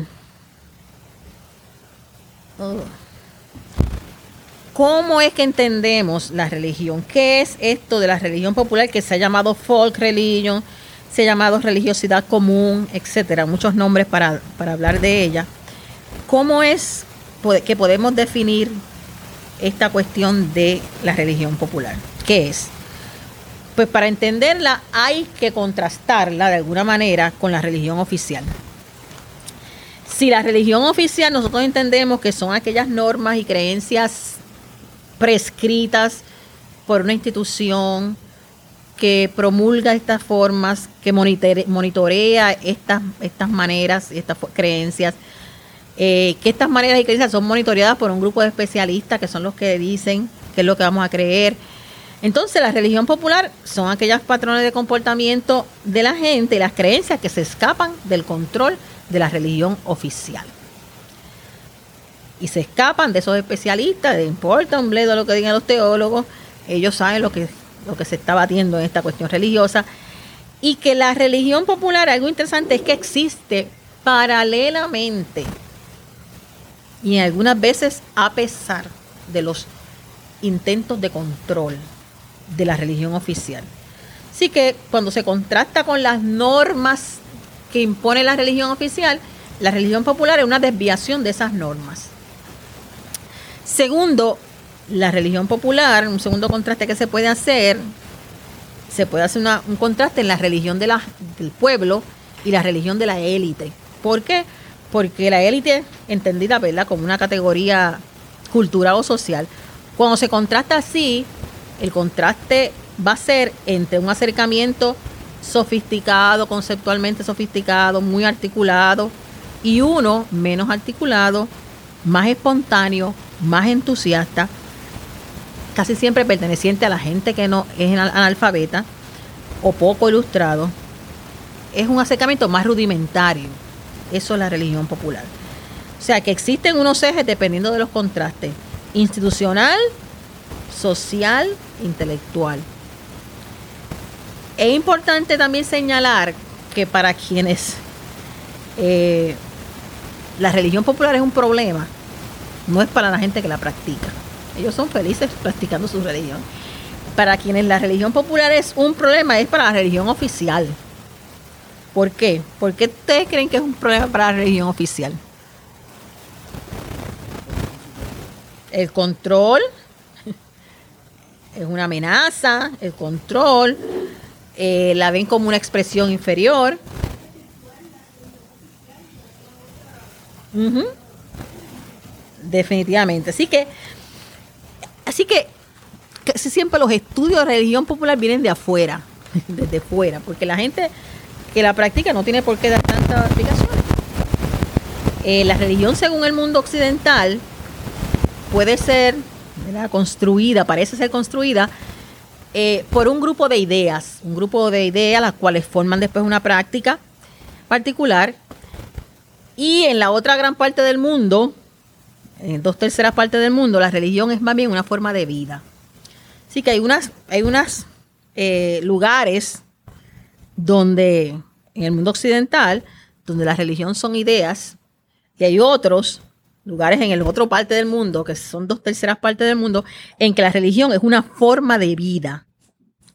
¿Cómo es que entendemos la religión? ¿Qué es esto de la religión popular que se ha llamado folk religion, se ha llamado religiosidad común, etcétera? Muchos nombres para, para hablar de ella. ¿Cómo es que podemos definir esta cuestión de la religión popular. ¿Qué es? Pues para entenderla hay que contrastarla de alguna manera con la religión oficial. Si la religión oficial nosotros entendemos que son aquellas normas y creencias prescritas por una institución que promulga estas formas, que monitorea estas, estas maneras y estas creencias, eh, que estas maneras y creencias son monitoreadas por un grupo de especialistas que son los que dicen qué es lo que vamos a creer. Entonces, la religión popular son aquellas patrones de comportamiento de la gente y las creencias que se escapan del control de la religión oficial. Y se escapan de esos especialistas, de importa un bledo lo que digan los teólogos, ellos saben lo que, lo que se está batiendo en esta cuestión religiosa. Y que la religión popular, algo interesante es que existe paralelamente y algunas veces a pesar de los intentos de control de la religión oficial. Así que cuando se contrasta con las normas que impone la religión oficial, la religión popular es una desviación de esas normas. Segundo, la religión popular, un segundo contraste que se puede hacer, se puede hacer un contraste en la religión del pueblo y la religión de la élite. ¿Por qué? Porque la élite, entendida ¿verdad? como una categoría cultural o social, cuando se contrasta así, el contraste va a ser entre un acercamiento sofisticado, conceptualmente sofisticado, muy articulado, y uno menos articulado, más espontáneo, más entusiasta, casi siempre perteneciente a la gente que no es analfabeta o poco ilustrado, es un acercamiento más rudimentario. Eso es la religión popular. O sea que existen unos ejes dependiendo de los contrastes. Institucional, social, intelectual. Es importante también señalar que para quienes eh, la religión popular es un problema, no es para la gente que la practica. Ellos son felices practicando su religión. Para quienes la religión popular es un problema, es para la religión oficial. ¿Por qué? ¿Por qué ustedes creen que es un problema para la religión oficial? El control [LAUGHS] es una amenaza, el control, eh, la ven como una expresión inferior. Definitivamente. Así que, así que casi siempre los estudios de religión popular vienen de afuera, [LAUGHS] desde fuera, porque la gente que la practica no tiene por qué dar tantas explicaciones. Eh, la religión según el mundo occidental puede ser construida, parece ser construida eh, por un grupo de ideas, un grupo de ideas las cuales forman después una práctica particular. Y en la otra gran parte del mundo, en dos terceras partes del mundo, la religión es más bien una forma de vida. Así que hay unas, hay unas eh, lugares donde, en el mundo occidental, donde la religión son ideas, y hay otros lugares en el otro parte del mundo, que son dos terceras partes del mundo, en que la religión es una forma de vida,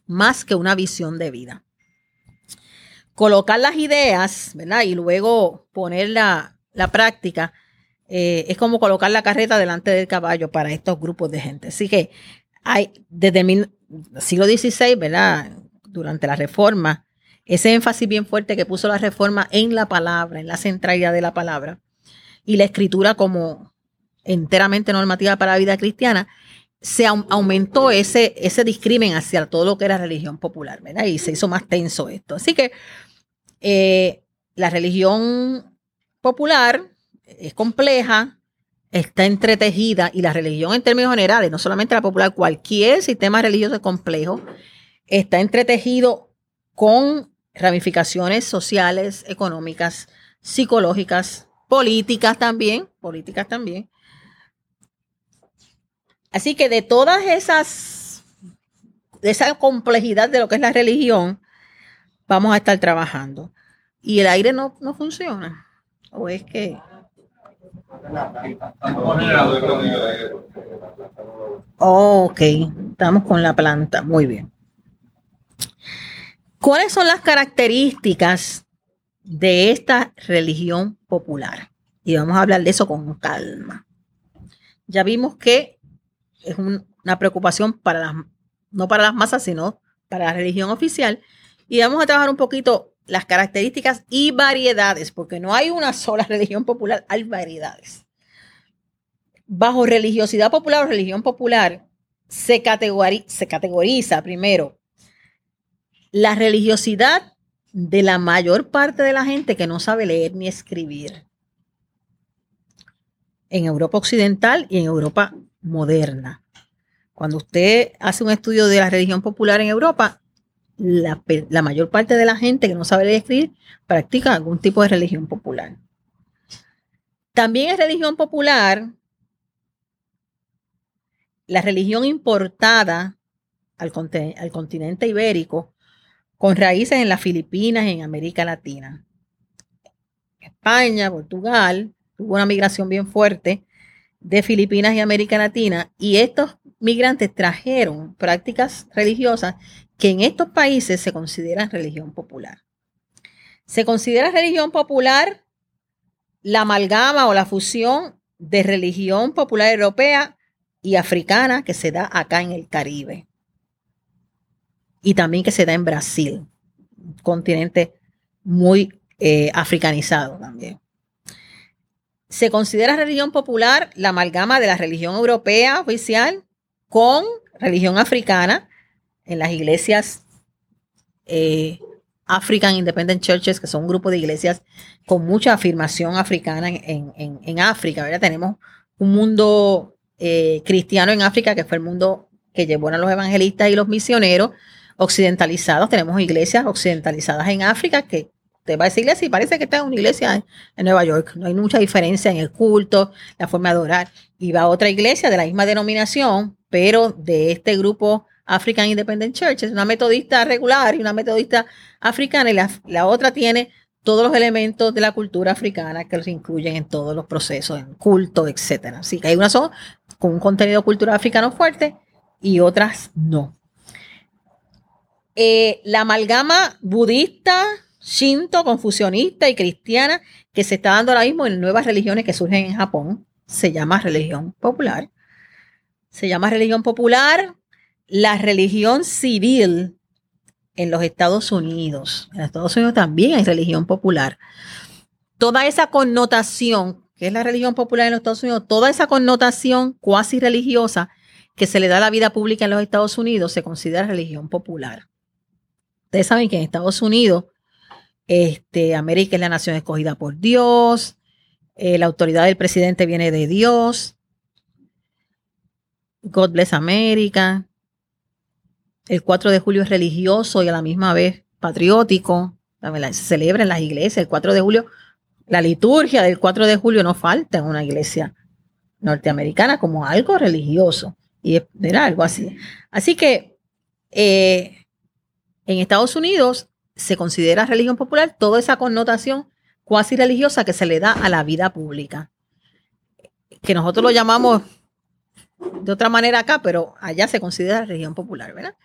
más que una visión de vida. Colocar las ideas, ¿verdad? Y luego poner la, práctica, eh, es como colocar la carreta delante del caballo para estos grupos de gente. Así que hay, desde el siglo XVI, ¿verdad? Durante la reforma, ese énfasis bien fuerte que puso la reforma en la palabra, en la centralidad de la palabra, y la escritura como enteramente normativa para la vida cristiana, se aumentó ese, ese discrimen hacia todo lo que era religión popular, ¿verdad? Y se hizo más tenso esto. Así que eh, la religión popular es compleja, está entretejida y la religión en términos generales, no solamente la popular, cualquier sistema religioso complejo, está entretejido con ramificaciones sociales, económicas, psicológicas, políticas también, políticas también. Así que de todas esas, de esa complejidad de lo que es la religión, vamos a estar trabajando. Y el aire no, no funciona. O es que... ok, estamos con la planta. Muy bien. ¿Cuáles son las características de esta religión popular. Y vamos a hablar de eso con calma. Ya vimos que es una preocupación para las, no para las masas, sino para la religión oficial. Y vamos a trabajar un poquito las características y variedades, porque no hay una sola [LAUGHS] religión popular, hay variedades. Bajo religiosidad popular o religión popular se, se categoriza primero la religiosidad de la mayor parte de la gente que no sabe leer ni escribir en Europa Occidental y en Europa moderna. Cuando usted hace un estudio de la religión popular en Europa, la, mayor parte de la gente que no sabe leer y escribir practica algún tipo de religión popular. También es religión popular la religión importada al, continente ibérico con raíces en las Filipinas y en América Latina. España, Portugal, tuvo una migración bien fuerte de Filipinas y América Latina y estos migrantes trajeron prácticas religiosas que en estos países se consideran religión popular. Se considera religión popular la amalgama o la fusión de religión popular europea y africana que se da acá en el Caribe. Y también que se da en Brasil, un continente muy eh, africanizado también. Se considera religión popular la amalgama de la religión europea oficial con religión africana en las iglesias eh, African Independent Churches, que son un grupo de iglesias con mucha afirmación africana en, África. ¿verdad? Tenemos un mundo eh, cristiano en África, que fue el mundo que llevó a los evangelistas y los misioneros occidentalizados. Tenemos iglesias occidentalizadas en África que te va a esa iglesia y parece que está en una iglesia en Nueva York. No hay mucha diferencia en el culto, la forma de adorar. Y va a otra iglesia de la misma denominación, pero de este grupo African Independent Church, es una metodista regular y una metodista africana, y la, otra tiene todos los elementos de la cultura africana que los incluyen en todos los procesos, en culto, etc. Así que hay unas son con un contenido cultural africano fuerte y otras no. Eh, la amalgama budista, shinto, confucionista y cristiana que se está dando ahora mismo en nuevas religiones que surgen en Japón se llama religión popular. Se llama religión popular la religión civil en los Estados Unidos. En Estados Unidos también hay religión popular. Toda esa connotación, que es la religión popular en los Estados Unidos, toda esa connotación cuasi religiosa que se le da a la vida pública en los Estados Unidos se considera religión popular. Ustedes saben que en Estados Unidos, este, América es la nación escogida por Dios, eh, la autoridad del presidente viene de Dios. God bless America. El 4 de julio es religioso y a la misma vez patriótico. Se celebra en las iglesias. El 4 de julio, la liturgia del 4 de julio no falta en una iglesia norteamericana como algo religioso. Y era algo así. Así que eh, en Estados Unidos se considera religión popular toda esa connotación cuasi religiosa que se le da a la vida pública. Que nosotros lo llamamos de otra manera acá, pero allá se considera religión popular, ¿verdad?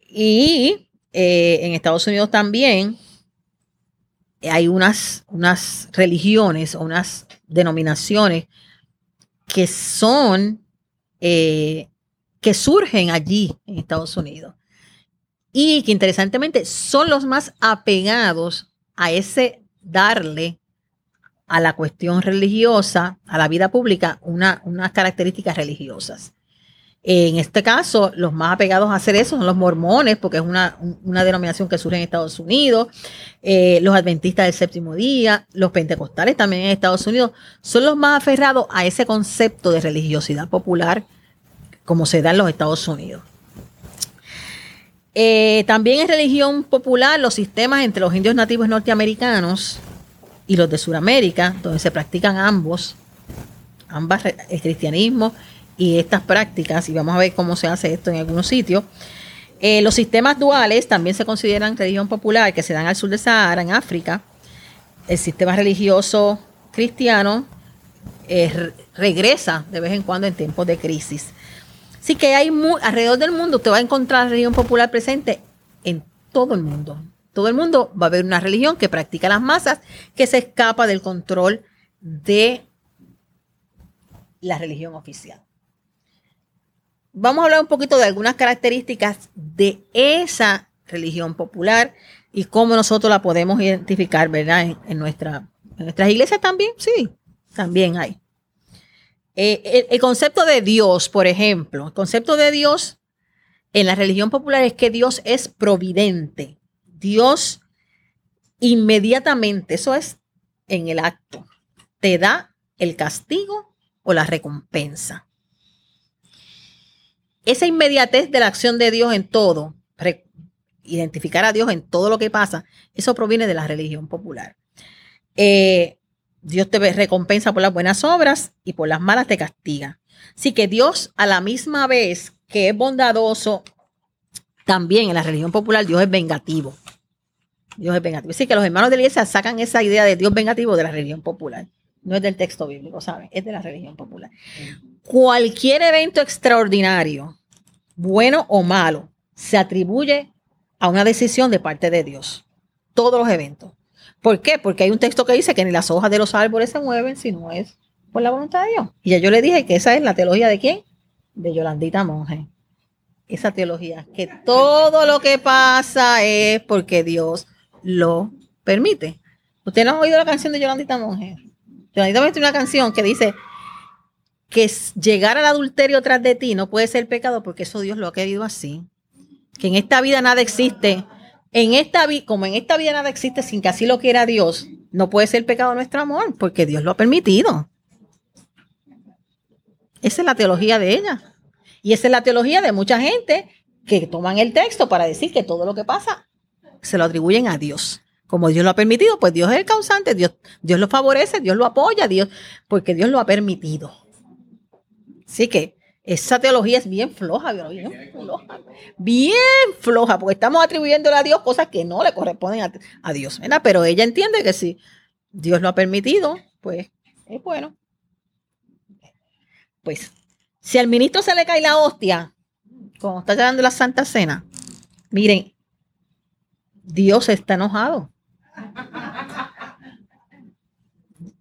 Y eh, en Estados Unidos también hay unas, unas religiones o unas denominaciones que son, eh, que surgen allí en Estados Unidos y que interesantemente son los más apegados a ese darle a la cuestión religiosa, a la vida pública, una, unas características religiosas. En este caso, los más apegados a hacer eso son los mormones, porque es una, denominación que surge en Estados Unidos, eh, los adventistas del séptimo día, los pentecostales también en Estados Unidos, son los más aferrados a ese concepto de religiosidad popular como se da en los Estados Unidos. Eh, también es religión popular los sistemas entre los indios nativos norteamericanos y los de Sudamérica, donde se practican ambos, ambas el cristianismo y estas prácticas, y vamos a ver cómo se hace esto en algunos sitios. Eh, los sistemas duales también se consideran religión popular, que se dan al sur de Sahara, en África. El sistema religioso cristiano eh, regresa de vez en cuando en tiempos de crisis. Así que hay alrededor del mundo, usted va a encontrar religión popular presente en todo el mundo, todo el mundo va a haber una religión que practica las masas, que se escapa del control de la religión oficial. Vamos a hablar un poquito de algunas características de esa religión popular y cómo nosotros la podemos identificar, ¿verdad? En, nuestra, en nuestras iglesias también, sí, también hay. Eh, el, concepto de Dios, por ejemplo, el concepto de Dios en la religión popular es que Dios es providente. Dios inmediatamente, eso es en el acto, te da el castigo o la recompensa. Esa inmediatez de la acción de Dios en todo, identificar a Dios en todo lo que pasa, eso proviene de la religión popular. Eh, Dios te recompensa por las buenas obras y por las malas te castiga. Así que Dios a la misma vez que es bondadoso, también en la religión popular Dios es vengativo. Dios es vengativo. Así que los hermanos de la iglesia sacan esa idea de Dios vengativo de la religión popular. No es del texto bíblico, ¿saben? Es de la religión popular. Cualquier evento extraordinario, bueno o malo, se atribuye a una decisión de parte de Dios. Todos los eventos. ¿Por qué? Porque hay un texto que dice que ni las hojas de los árboles se mueven si no es por la voluntad de Dios. Y ya yo le dije que esa es la teología de quién? De Yolandita Monge. Esa teología, que todo lo que pasa es porque Dios lo permite. ¿Usted no ha oído la canción de Yolandita Monge? Yolandita Monge tiene una canción que dice que llegar al adulterio tras de ti no puede ser pecado porque eso Dios lo ha querido así que en esta vida nada existe, en esta como en esta vida nada existe sin que así lo quiera Dios, no puede ser pecado nuestro amor, porque Dios lo ha permitido. Esa es la teología de ella. Y esa es la teología de mucha gente que toman el texto para decir que todo lo que pasa se lo atribuyen a Dios. Como Dios lo ha permitido, pues Dios es el causante, Dios, Dios lo favorece, Dios lo apoya, Dios, porque Dios lo ha permitido. Así que esa teología es bien floja, bien floja. Bien floja, porque estamos atribuyéndole a Dios cosas que no le corresponden a, Dios. Pero ella entiende que si Dios lo ha permitido, pues es bueno. Pues, si al ministro se le cae la hostia, como está llevando la Santa Cena, miren, Dios está enojado.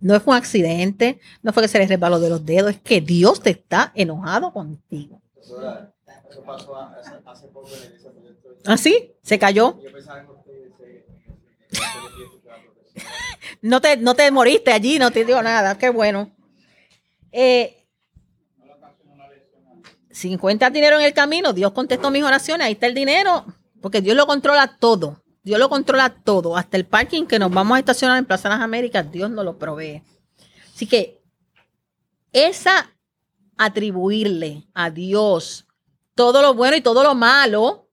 No fue un accidente, no fue que se le resbaló de los dedos, es que Dios te está enojado contigo. Eso, ¿Ah, sí? ¿Se cayó? [LAUGHS] no, te, no te moriste allí, no te dio nada, qué bueno. Eh, 50 dinero en el camino, Dios contestó mis oraciones, ahí está el dinero, porque Dios lo controla todo. Dios lo controla todo, hasta el parking que nos vamos a estacionar en Plaza de las Américas, Dios nos lo provee. Así que esa atribuirle a Dios todo lo bueno y todo lo malo,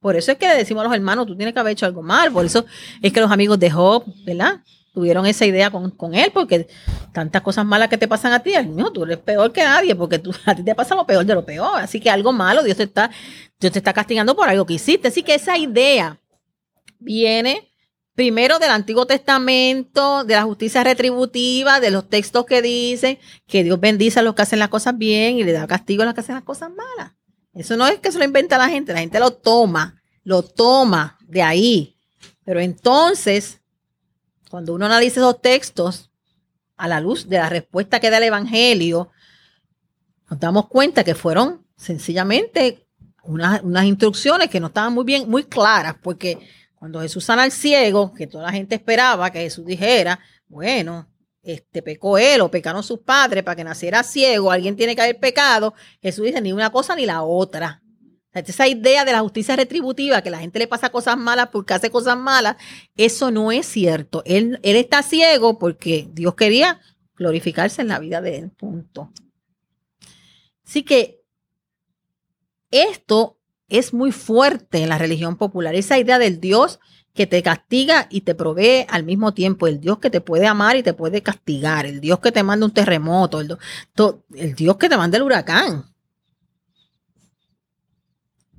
por eso es que le decimos a los hermanos, tú tienes que haber hecho algo mal, por eso es que los amigos de Job, ¿verdad? Tuvieron esa idea con, él, porque tantas cosas malas que te pasan a ti, no, tú eres peor que nadie, porque tú, a ti te pasa lo peor de lo peor. Así que algo malo, Dios te está, Dios te está castigando por algo que hiciste. Así que esa idea viene primero del Antiguo Testamento, de la justicia retributiva, de los textos que dicen que Dios bendice a los que hacen las cosas bien y le da castigo a los que hacen las cosas malas. Eso no es que se lo inventa la gente, la gente lo toma, lo toma de ahí. Pero entonces, cuando uno analiza esos textos a la luz de la respuesta que da el Evangelio, nos damos cuenta que fueron sencillamente unas, unas instrucciones que no estaban muy bien, muy claras, porque cuando Jesús sana al ciego, que toda la gente esperaba que Jesús dijera, bueno, este pecó él o pecaron sus padres para que naciera ciego, alguien tiene que haber pecado. Jesús dice ni una cosa ni la otra. esa idea de la justicia retributiva, que la gente le pasa cosas malas porque hace cosas malas, eso no es cierto. Él, él está ciego porque Dios quería glorificarse en la vida de él. Punto. Así que esto es muy fuerte en la religión popular. Esa idea del Dios que te castiga y te provee al mismo tiempo, el Dios que te puede amar y te puede castigar, el Dios que te manda un terremoto, el, Dios que te manda el huracán.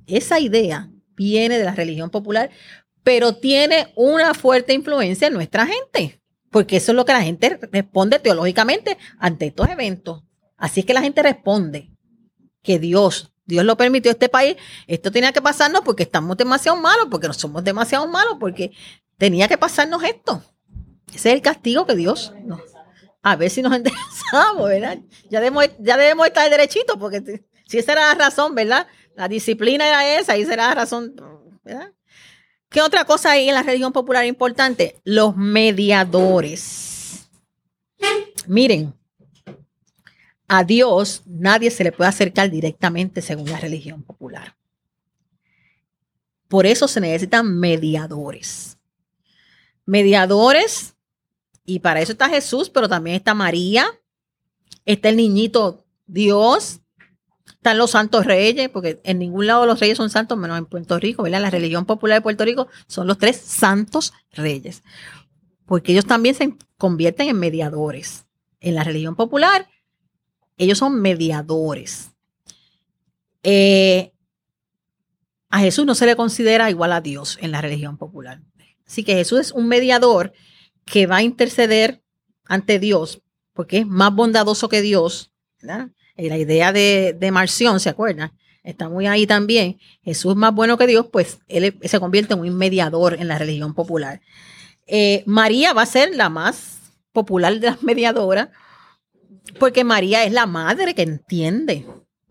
Esa idea viene de la religión popular, pero tiene una fuerte influencia en nuestra gente, porque eso es lo que la gente responde teológicamente ante estos eventos. Así es que la gente responde que Dios Dios lo permitió este país. Esto tenía que pasarnos porque estamos demasiado malos, porque no somos demasiado malos, porque tenía que pasarnos esto. Ese es el castigo que Dios nos. A ver si nos [LAUGHS] enderezamos, ¿verdad? Ya debemos, ya debemos estar derechito, porque si esa era la razón, ¿verdad? La disciplina era esa y esa era la razón, ¿verdad? ¿Qué otra cosa hay en la religión popular importante? Los mediadores. Miren, a Dios nadie se le puede acercar directamente según la religión popular. Por eso se necesitan mediadores. Mediadores, y para eso está Jesús, pero también está María, está el niñito Dios, están los santos reyes, porque en ningún lado los reyes son santos, menos en Puerto Rico, ¿verdad? La religión popular de Puerto Rico son los tres santos reyes, porque ellos también se convierten en mediadores. En la religión popular, ellos son mediadores. Eh, a Jesús no se le considera igual a Dios en la religión popular. Así que Jesús es un mediador que va a interceder ante Dios, porque es más bondadoso que Dios, la idea de, de Marción, ¿se acuerdan? Está muy ahí también. Jesús más bueno que Dios, pues él se convierte en un mediador en la religión popular. Eh, María va a ser la más popular de las mediadoras, porque María es la madre que entiende,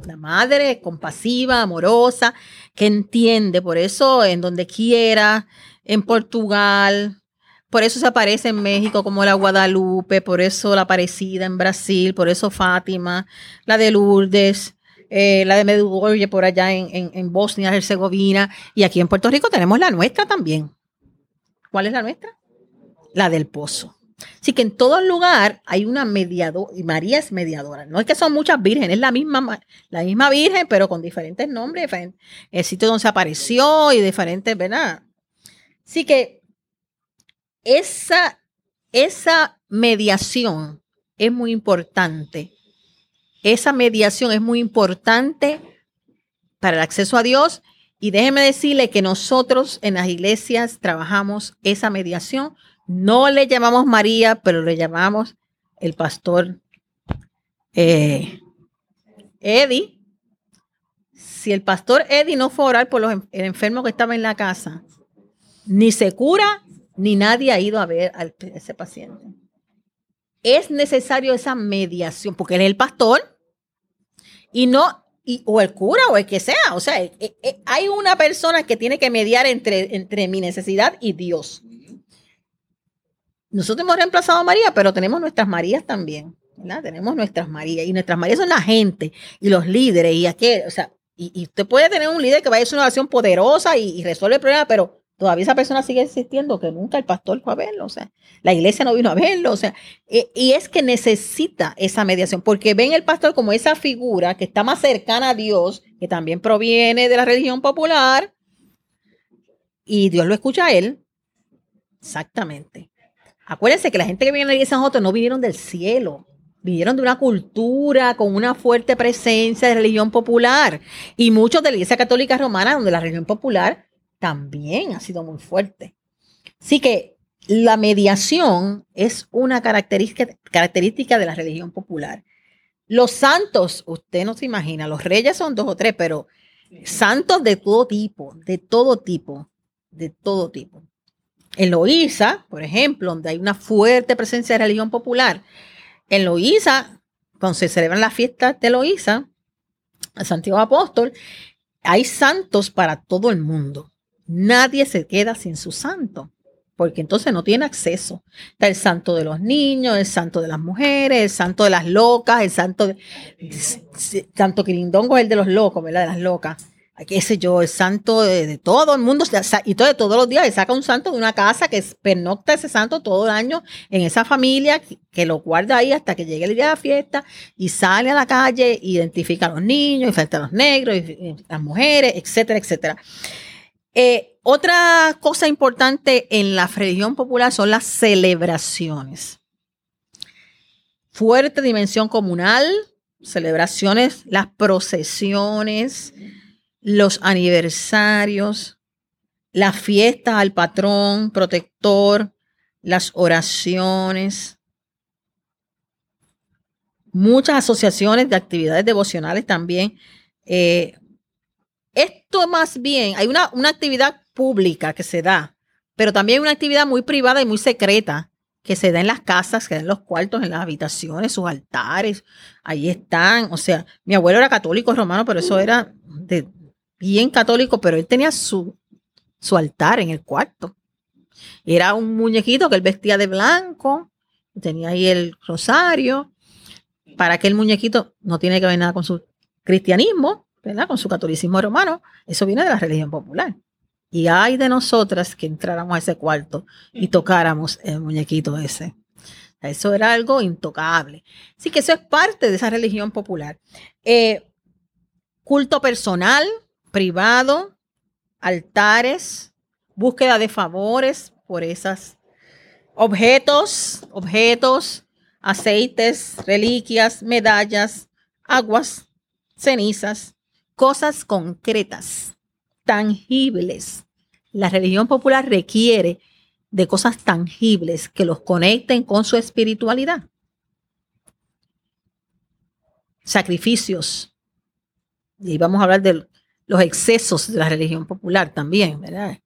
la madre compasiva, amorosa, que entiende. Por eso, en donde quiera, en Portugal, por eso se aparece en México como la Guadalupe, por eso la Aparecida en Brasil, por eso Fátima, la de Lourdes, eh, la de Medjugorje por allá en, en Bosnia, Herzegovina, y aquí en Puerto Rico tenemos la nuestra también. ¿Cuál es la nuestra? La del Pozo. Así que en todo lugar hay una mediadora, y María es mediadora. No es que son muchas vírgenes, es la misma, la misma virgen, pero con diferentes nombres, el sitio donde se apareció y diferentes, ¿verdad? Así que esa, esa mediación es muy importante. Esa mediación es muy importante para el acceso a Dios. Y déjeme decirle que nosotros en las iglesias trabajamos esa mediación. No le llamamos María, pero le llamamos el pastor eh, Eddie. Si el pastor Eddie no fue a orar por los, el enfermo que estaba en la casa, ni se cura, ni nadie ha ido a ver a ese paciente. Es necesario esa mediación, porque él es el pastor y no, o el cura o el que sea. O sea, eh, eh, hay una persona que tiene que mediar entre, entre mi necesidad y Dios. Nosotros hemos reemplazado a María, pero tenemos nuestras Marías también. ¿verdad? Tenemos nuestras Marías. Y nuestras Marías son la gente y los líderes. Y aquí, o sea, y, usted puede tener un líder que vaya a hacer una oración poderosa y, y resuelve el problema, pero todavía esa persona sigue existiendo, que nunca el pastor fue a verlo, o sea, la iglesia no vino a verlo, o sea, e, y es que necesita esa mediación, porque ven el pastor como esa figura que está más cercana a Dios, que también proviene de la religión popular, y Dios lo escucha a él. Exactamente. Acuérdense que la gente que viene a la iglesia de nosotros no vinieron del cielo, vinieron de una cultura con una fuerte presencia de religión popular, y muchos de la iglesia católica romana, donde la religión popular también ha sido muy fuerte. Así que la mediación es una característica, característica de la religión popular. Los santos, usted no se imagina, los reyes son dos o tres, pero santos de todo tipo, de todo tipo, de todo tipo. En Loíza, por ejemplo, donde hay una fuerte presencia de religión popular, en Loíza, cuando se celebran las fiestas de Loíza, el Santiago Apóstol, hay santos para todo el mundo nadie se queda sin su santo, porque entonces no tiene acceso. Está el santo de los niños, el santo de las mujeres, el santo de las locas, el santo de... Santo Quirindongo es el de los locos, ¿verdad? De las locas. Qué sé yo, el santo de, todo el mundo, y todo, todos los días le saca un santo de una casa que pernocta ese santo todo el año en esa familia, que, lo guarda ahí hasta que llegue el día de la fiesta y sale a la calle, identifica a los niños, y falta a los negros, y las mujeres, etcétera, etcétera. Eh, otra cosa importante en la religión popular son las celebraciones. Fuerte dimensión comunal, celebraciones, las procesiones, los aniversarios, las fiestas al patrón, protector, las oraciones, muchas asociaciones de actividades devocionales también. Eh, esto más bien, hay una, una actividad pública que se da, pero también hay una actividad muy privada y muy secreta que se da en las casas, que da en los cuartos, en las habitaciones, sus altares, ahí están. O sea, mi abuelo era católico romano, pero eso era de, bien católico, pero él tenía su, su altar en el cuarto. Era un muñequito que él vestía de blanco, tenía ahí el rosario, para que el muñequito no tiene que ver nada con su cristianismo, ¿verdad? Con su catolicismo romano, eso viene de la religión popular. Y hay de nosotras que entráramos a ese cuarto y tocáramos el muñequito ese. Eso era algo intocable. Así que eso es parte de esa religión popular. Eh, culto personal, privado, altares, búsqueda de favores por esos objetos, objetos, aceites, reliquias, medallas, aguas, cenizas, cosas concretas, tangibles. La religión popular requiere de cosas tangibles que los conecten con su espiritualidad. Sacrificios. Y vamos a hablar de los excesos de la religión popular también, ¿verdad?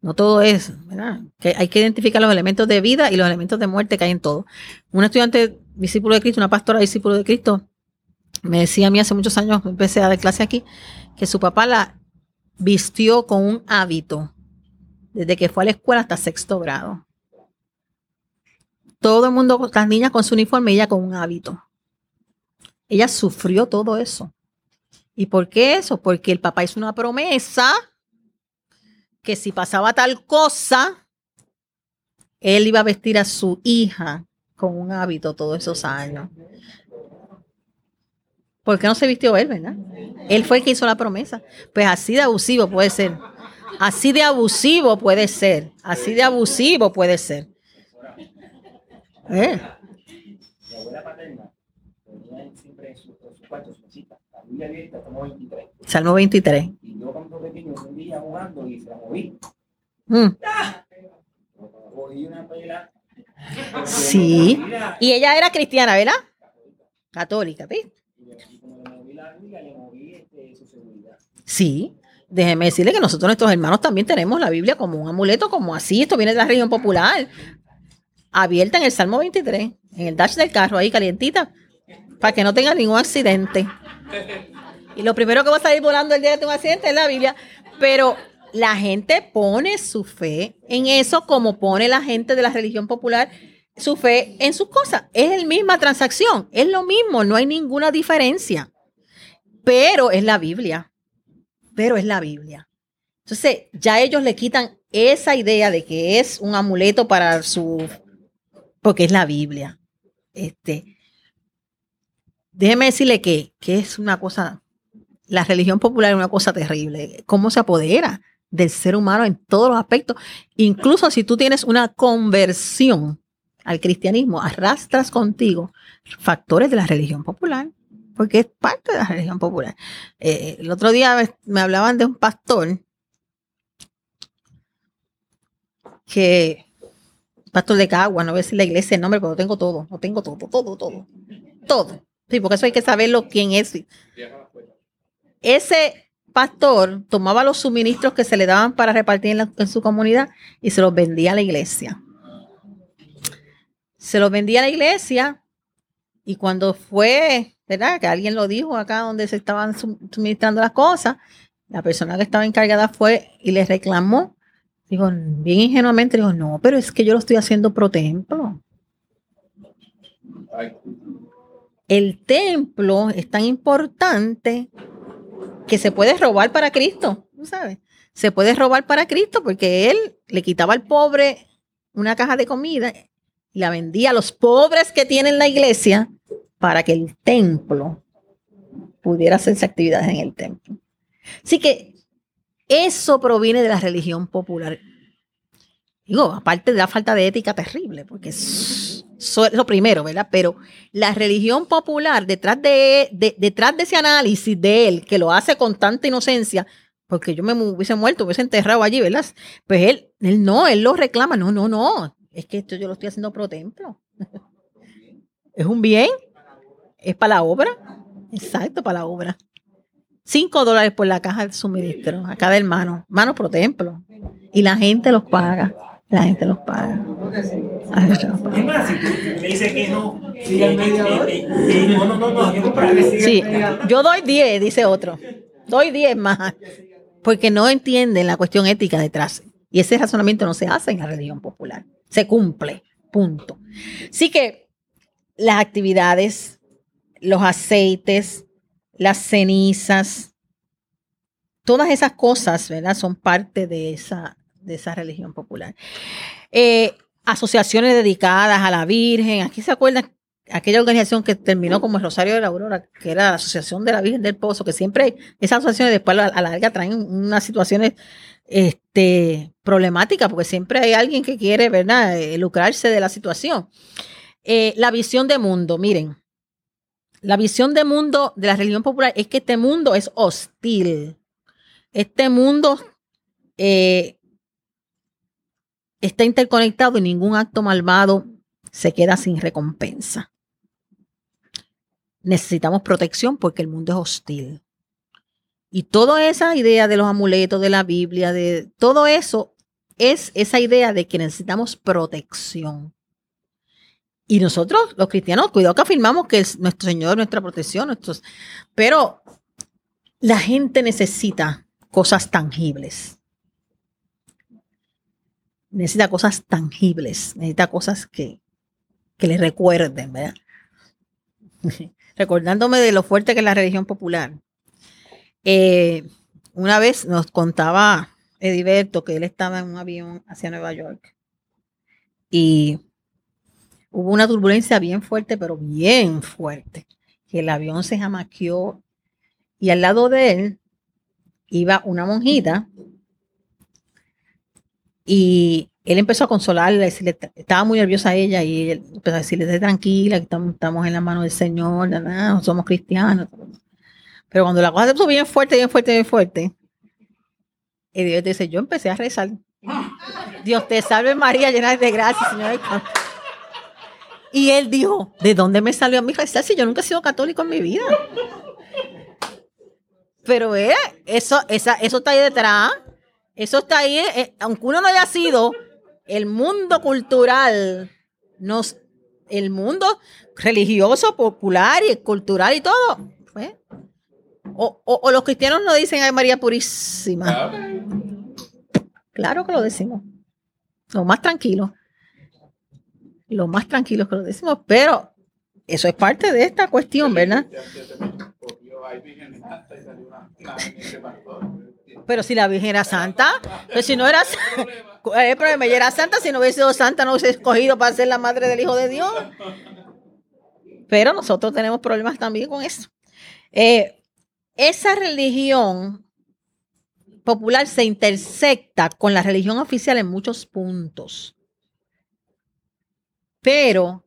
No todo es, ¿verdad? Hay que identificar los elementos de vida y los elementos de muerte que hay en todo. Un estudiante discípulo de Cristo, una pastora discípulo de Cristo, me decía a mí hace muchos años, empecé a dar clase aquí, que su papá la vistió con un hábito desde que fue a la escuela hasta sexto grado. Todo el mundo, las niñas con su uniforme, ella con un hábito. Ella sufrió todo eso. ¿Y por qué eso? Porque el papá hizo una promesa que si pasaba tal cosa, él iba a vestir a su hija con un hábito todos esos años. ¿Por qué no se vistió él, verdad? Él fue el que hizo la promesa. Pues así de abusivo puede ser. Así de abusivo puede ser. Así de abusivo puede ser. ¿Eh? Mi abuela paterna tenía siempre en su, cuarto Biblia abierta, Salmo 23. Salmo 23. Y yo cuando pequeño un día jugando y se la moví. Mm. Cogí una pela. Sí. Y ella era cristiana, ¿verdad? Católica, ¿viste? Sí, déjeme decirle que nosotros, nuestros hermanos, también tenemos la Biblia como un amuleto, como así. Esto viene de la región popular. Abierta en el Salmo 23, en el dash del carro, ahí calientita, para que no tenga ningún accidente. Y lo primero que va a salir volando el día de un accidente es la Biblia. Pero la gente pone su fe en eso como pone la gente de la religión popular su fe en sus cosas. Es la misma transacción, es lo mismo, no hay ninguna diferencia. Pero es la Biblia. Pero es la Biblia. Entonces, ya ellos le quitan esa idea de que es un amuleto para su. porque es la Biblia. Este. Déjeme decirle que, que es una cosa. La religión popular es una cosa terrible. ¿Cómo se apodera del ser humano en todos los aspectos? Incluso si tú tienes una conversión al cristianismo, arrastras contigo factores de la religión popular, porque es parte de la religión popular. Eh, el otro día me hablaban de un pastor que, pastor de Cagua, no voy a decir la iglesia el nombre, pero tengo todo, lo tengo todo, todo, todo, todo. Sí, porque eso hay que saberlo quién es. Ese pastor tomaba los suministros que se le daban para repartir en, su comunidad y se los vendía a la iglesia se los vendía a la iglesia y cuando fue, ¿verdad? Que alguien lo dijo acá donde se estaban suministrando las cosas, la persona que estaba encargada fue y le reclamó. Dijo, bien ingenuamente, dijo, no, pero es que yo lo estoy haciendo pro templo. El templo es tan importante que se puede robar para Cristo, ¿sabes? Se puede robar para Cristo porque él le quitaba al pobre una caja de comida y la vendía a los pobres que tienen la iglesia para que el templo pudiera hacerse actividades en el templo. Así que eso proviene de la religión popular. Digo, aparte de la falta de ética terrible, porque lo primero, ¿verdad? Pero la religión popular, detrás de, detrás de ese análisis de él, que lo hace con tanta inocencia, porque yo me hubiese muerto, hubiese enterrado allí, ¿verdad? Pues él, él no, él lo reclama, no, no, no, es que esto yo lo estoy haciendo pro templo. [LAUGHS] es un bien, es para la obra, exacto, para la obra. Cinco dólares por la caja de suministro a cada hermano, mano pro templo. Y la gente los paga. La gente los paga. Sí, yo doy diez, dice otro. Doy diez más. porque no entienden la cuestión ética detrás. Y ese razonamiento no se hace en la religión popular. Se cumple. Punto. Así que las actividades, los aceites, las cenizas, todas esas cosas, ¿verdad? Son parte de esa, de esa religión popular. Eh, asociaciones dedicadas a la Virgen. Aquí se acuerdan aquella organización que terminó como el Rosario de la Aurora, que era la Asociación de la Virgen del Pozo, que siempre esas asociaciones después a la larga traen unas situaciones este, problemáticas, porque siempre hay alguien que quiere, ¿verdad?, eh, lucrarse de la situación. Eh, la visión de mundo, miren, la visión de mundo de la religión popular es que este mundo es hostil. Este mundo eh, está interconectado y ningún acto malvado se queda sin recompensa necesitamos protección porque el mundo es hostil. Y toda esa idea de los amuletos, de la Biblia, de todo eso, es esa idea de que necesitamos protección. Y nosotros, los cristianos, cuidado que afirmamos que es nuestro Señor, nuestra protección, nuestros, pero la gente necesita cosas tangibles. Necesita cosas tangibles, necesita cosas que, que le recuerden, ¿verdad? [LAUGHS] recordándome de lo fuerte que es la religión popular. Eh, una vez nos contaba Ediberto que él estaba en un avión hacia Nueva York y hubo una turbulencia bien fuerte, pero bien fuerte, que el avión se jamaqueó y al lado de él iba una monjita y él empezó a consolarla, decirle, estaba muy nerviosa ella y él empezó a decirle, tranquila, que estamos, en la mano del Señor, no somos cristianos. Pero cuando la cosa se puso bien fuerte, bien fuerte, bien fuerte, y Dios dice, yo empecé a rezar. Dios te salve María, llena de gracia, Señor. Y él dijo, ¿de dónde me salió a mi rezar si yo nunca he sido católico en mi vida? Pero eh, eso, esa, eso está ahí detrás. Eso está ahí, eh, aunque uno no haya sido el mundo cultural, nos, el mundo religioso, popular y cultural y todo. ¿eh? O, los cristianos no dicen Ay María Purísima. Claro que lo decimos. Lo más tranquilo. Lo más tranquilo que lo decimos, pero eso es parte de esta cuestión, ¿verdad? Pero si la Virgen era santa, pues si no era [LAUGHS] el problema, ella era santa, si no hubiese sido santa, no hubiese escogido para ser la madre del Hijo de Dios. Pero nosotros tenemos problemas también con eso. Eh, esa religión popular se intersecta con la religión oficial en muchos puntos. Pero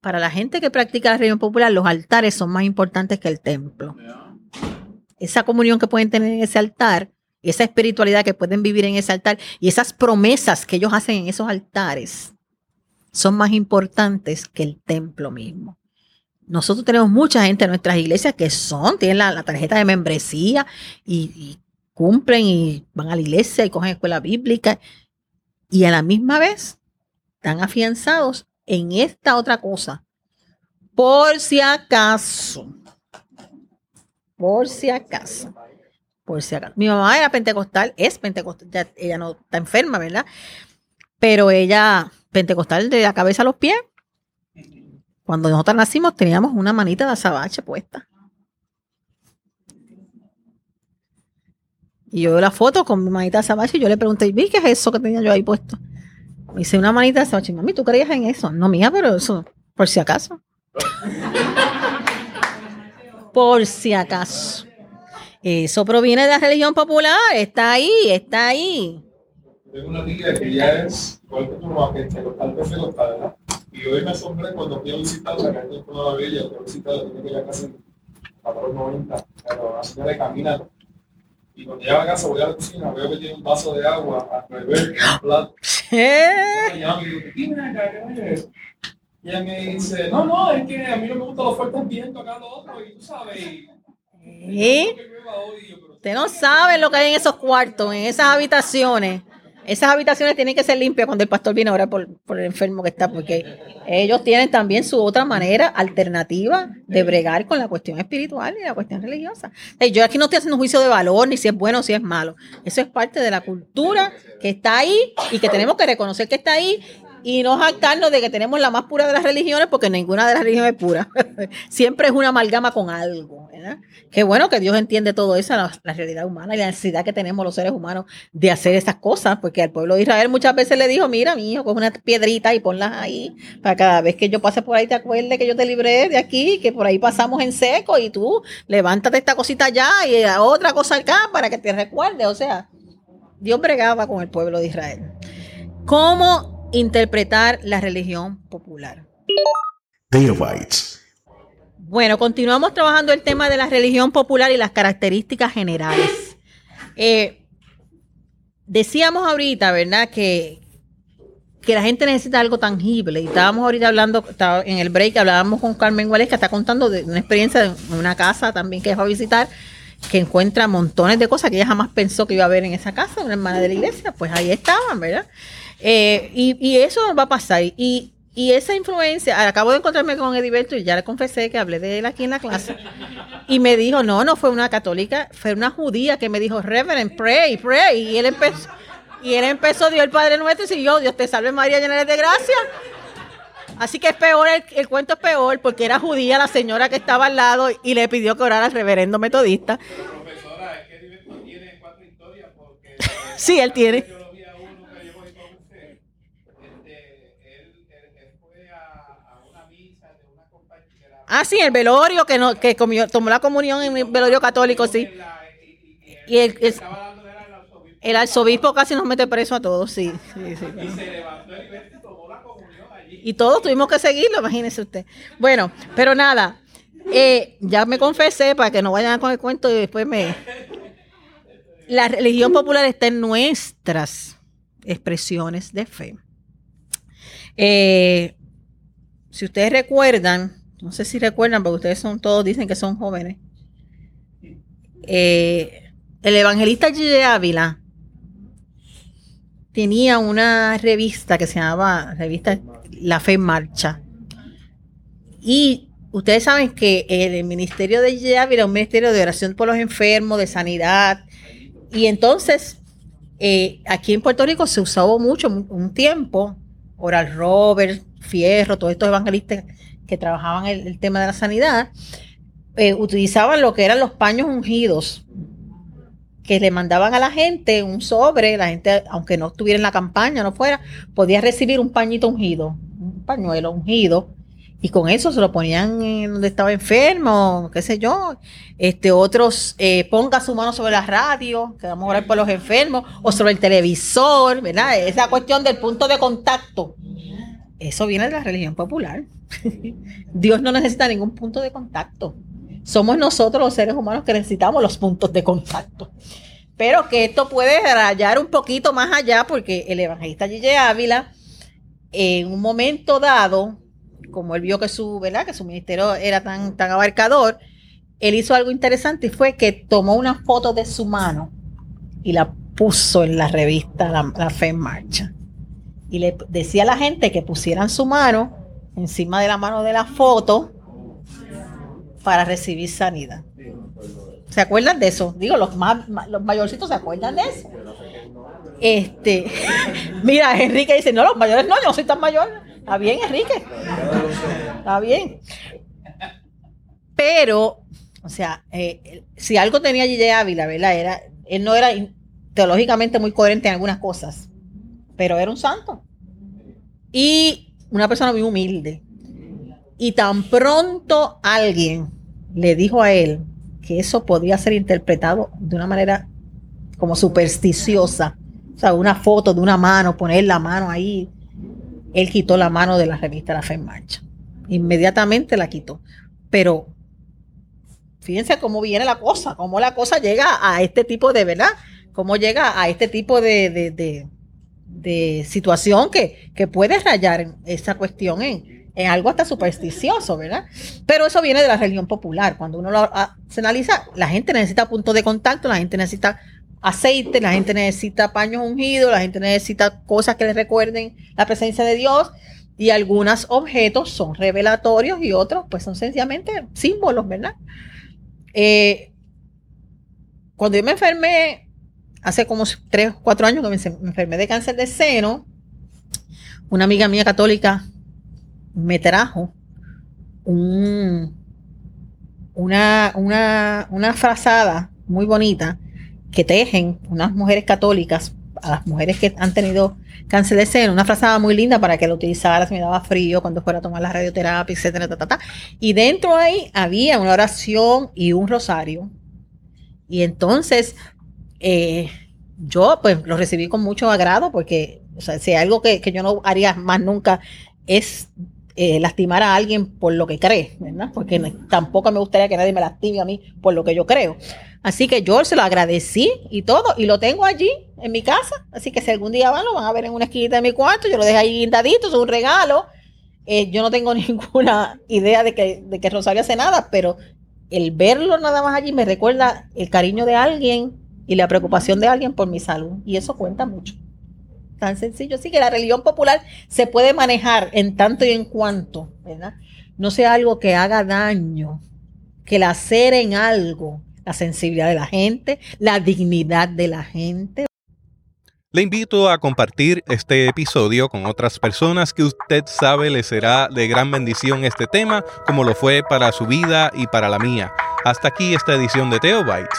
para la gente que practica la religión popular, los altares son más importantes que el templo. Esa comunión que pueden tener en ese altar esa espiritualidad que pueden vivir en ese altar y esas promesas que ellos hacen en esos altares son más importantes que el templo mismo. Nosotros tenemos mucha gente en nuestras iglesias que son, tienen la, tarjeta de membresía y, cumplen y van a la iglesia y cogen escuela bíblica y a la misma vez están afianzados en esta otra cosa. Por si acaso. Por si acaso por si acaso. Mi mamá era pentecostal, es pentecostal, ella no está enferma, ¿verdad? Pero ella, pentecostal de la cabeza a los pies. Cuando nosotros nacimos teníamos una manita de azabache puesta. Y yo veo la foto con mi manita de azabache y yo le pregunté, ¿vi qué es eso que tenía yo ahí puesto? Me dice una manita de azabache. Mami, ¿tú creías en eso? No, mía, pero eso, por si acaso. Por si acaso. Eso proviene de la religión popular, está ahí, está ahí. Tengo una tía que ya es igual que tu mamá, que pentecostal, pentecostal, ¿verdad? Y hoy me asombré cuando fui a visitarla, que es toda la bella, fui a visitarla, tiene que ya casi para los 90, pero la señora de caminar. Y cuando llega a casa, voy a la cocina, veo que tiene un vaso de agua al en un plato. ¿Qué? Y ella me dice, no, no, es que a mí no me gustan los fuertes vientos acá lo otro, y tú sabes, y Usted no sabe lo que hay en esos cuartos, en esas habitaciones. Esas habitaciones tienen que ser limpias cuando el pastor viene a orar por, por el enfermo que está, porque ellos tienen también su otra manera alternativa de bregar con la cuestión espiritual y la cuestión religiosa. Eh, Yo aquí no estoy haciendo un juicio de valor, ni si es bueno o si es malo. Eso es parte de la cultura que está ahí y que tenemos que reconocer que está ahí y no jactarnos de que tenemos la más pura de las religiones, porque ninguna de las religiones es pura. [LAUGHS] Siempre es una amalgama con algo. ¿verdad? Qué bueno que Dios entiende todo eso, la, realidad humana y la necesidad que tenemos los seres humanos de hacer esas cosas, porque al pueblo de Israel muchas veces le dijo, mira, mi hijo, coge una piedrita y ponlas ahí, para cada vez que yo pase por ahí te acuerdes que yo te libré de aquí, que por ahí pasamos en seco y tú levántate esta cosita allá y la otra cosa acá para que te recuerde. O sea, Dios bregaba con el pueblo de Israel. ¿Cómo interpretar la religión popular? Bueno, continuamos trabajando el tema de la religión popular y las características generales. Eh, decíamos ahorita, ¿verdad? Que, que la gente necesita algo tangible. Y estábamos ahorita hablando, estaba en el break, hablábamos con Carmen Guales, que está contando de una experiencia de una casa también que fue a visitar, que encuentra montones de cosas que ella jamás pensó que iba a ver en esa casa, una hermana de la iglesia. Pues ahí estaban, ¿verdad? Eh, y, y eso va a pasar. Y, y esa influencia, acabo de encontrarme con Ediberto y ya le confesé que hablé de él aquí en la clase. Y me dijo, no, no fue una católica, fue una judía que me dijo, Reverend, pray, pray. Y él empezó, y él empezó, dio el Padre Nuestro y siguió, Dios te salve María, llena eres de gracia. Así que es peor, el, el cuento es peor, porque era judía la señora que estaba al lado y le pidió que orara al reverendo metodista. Profesora, es que Heriberto tiene cuatro historias porque [LAUGHS] Sí, él tiene. yo lo vi a uno que yo voy con usted. Este, él, él, él fue a, a una misa de una compañera. Ah, sí, el velorio que no, que comió, tomó la comunión en el velorio católico, sí. Y el, el- arzobispo casi nos mete preso a todos, sí. sí, sí. y se levantó y tomó la comunión allí. Y todos tuvimos que seguirlo, imagínese usted. Bueno, pero nada, eh, ya me confesé para que no vayan con el cuento y después me... La religión popular está en nuestras expresiones de fe. Eh, si ustedes recuerdan, no sé si recuerdan, porque ustedes son todos dicen que son jóvenes. eh, el evangelista Gigi Ávila tenía una revista que se llamaba revista La Fe en Marcha. Y ustedes saben que el ministerio de Gigi Ávila es un ministerio de oración por los enfermos, de sanidad. Y entonces, eh, aquí en Puerto Rico se usó mucho, un tiempo, Oral Robert, Fierro, todos estos evangelistas que trabajaban el, tema de la sanidad, eh, utilizaban lo que eran los paños ungidos, que le mandaban a la gente un sobre, la gente, aunque no estuviera en la campaña, no fuera, podía recibir un pañito ungido, un pañuelo ungido, y con eso se lo ponían en donde estaba enfermo, qué sé yo. Este, otros, eh, ponga su mano sobre la radio, que vamos a orar por los enfermos, o sobre el televisor, ¿verdad? Esa cuestión del punto de contacto. Eso viene de la religión popular. [LAUGHS] Dios no necesita ningún punto de contacto. Somos nosotros los seres humanos que necesitamos los puntos de contacto. Pero que esto puede rayar un poquito más allá porque el evangelista Gigi Ávila, en un momento dado, como él vio que su, ¿verdad? que su ministerio era tan, tan abarcador, él hizo algo interesante y fue que tomó una foto de su mano y la puso en la revista La, La Fe en Marcha. Y le decía a la gente que pusieran su mano encima de la mano de la foto para recibir sanidad. ¿Se acuerdan de eso? Digo, los más los mayorcitos se acuerdan de eso. Este, [LAUGHS] mira, Enrique dice, no, los mayores no, yo no soy tan mayor. Está bien, Enrique. Está bien. Pero, o sea, eh, si algo tenía Gigi Ávila, ¿verdad? Era, él no era teológicamente muy coherente en algunas cosas, pero era un santo. Y una persona muy humilde. Y tan pronto alguien le dijo a él que eso podía ser interpretado de una manera como supersticiosa, o sea, una foto de una mano, poner la mano ahí, él quitó la mano de la revista La Fe en Marcha. Inmediatamente la quitó. Pero fíjense cómo viene la cosa, cómo la cosa llega a este tipo de, ¿verdad? Cómo llega a este tipo de, de, de- de situación que, que puede rayar en esa cuestión en, en algo hasta supersticioso, ¿verdad? Pero eso viene de la religión popular. Cuando uno lo ah, se analiza, la gente necesita puntos de contacto, la gente necesita aceite, la gente necesita paños ungidos, la gente necesita cosas que le recuerden la presencia de Dios y algunos objetos son revelatorios y otros pues son sencillamente símbolos, ¿verdad? Eh, cuando yo me enfermé, hace como tres, cuatro años que me, enfermé de cáncer de seno, una amiga mía católica me trajo un, una, una, una frazada muy bonita que tejen unas mujeres católicas a las mujeres que han tenido cáncer de seno, una frazada muy linda para que lo utilizara si me daba frío, cuando fuera a tomar la radioterapia, etcétera. Y dentro ahí había una oración y un rosario. Y entonces eh, yo pues lo recibí con mucho agrado porque, o sea, si algo que, que yo no haría más nunca es eh, lastimar a alguien por lo que cree, ¿verdad? Porque tampoco me gustaría que nadie me lastime a mí por lo que yo creo. Así que yo se lo agradecí y todo, y lo tengo allí en mi casa. Así que si algún día van, lo van a ver en una esquinita de mi cuarto, yo lo dejé ahí guindadito, es un regalo. Eh, yo no tengo [LAUGHS] ninguna idea de que, de que Rosario hace nada, pero el verlo nada más allí me recuerda el cariño de alguien y la preocupación de alguien por mi salud. Y eso cuenta mucho. Tan sencillo. Así que la religión popular se puede manejar en tanto y en cuanto. No sea algo que haga daño, que lacere en algo la sensibilidad de la gente, la dignidad de la gente. Le invito a compartir este episodio con otras personas que usted sabe le será de gran bendición este tema, como lo fue para su vida y para la mía. Hasta aquí esta edición de Teobytes.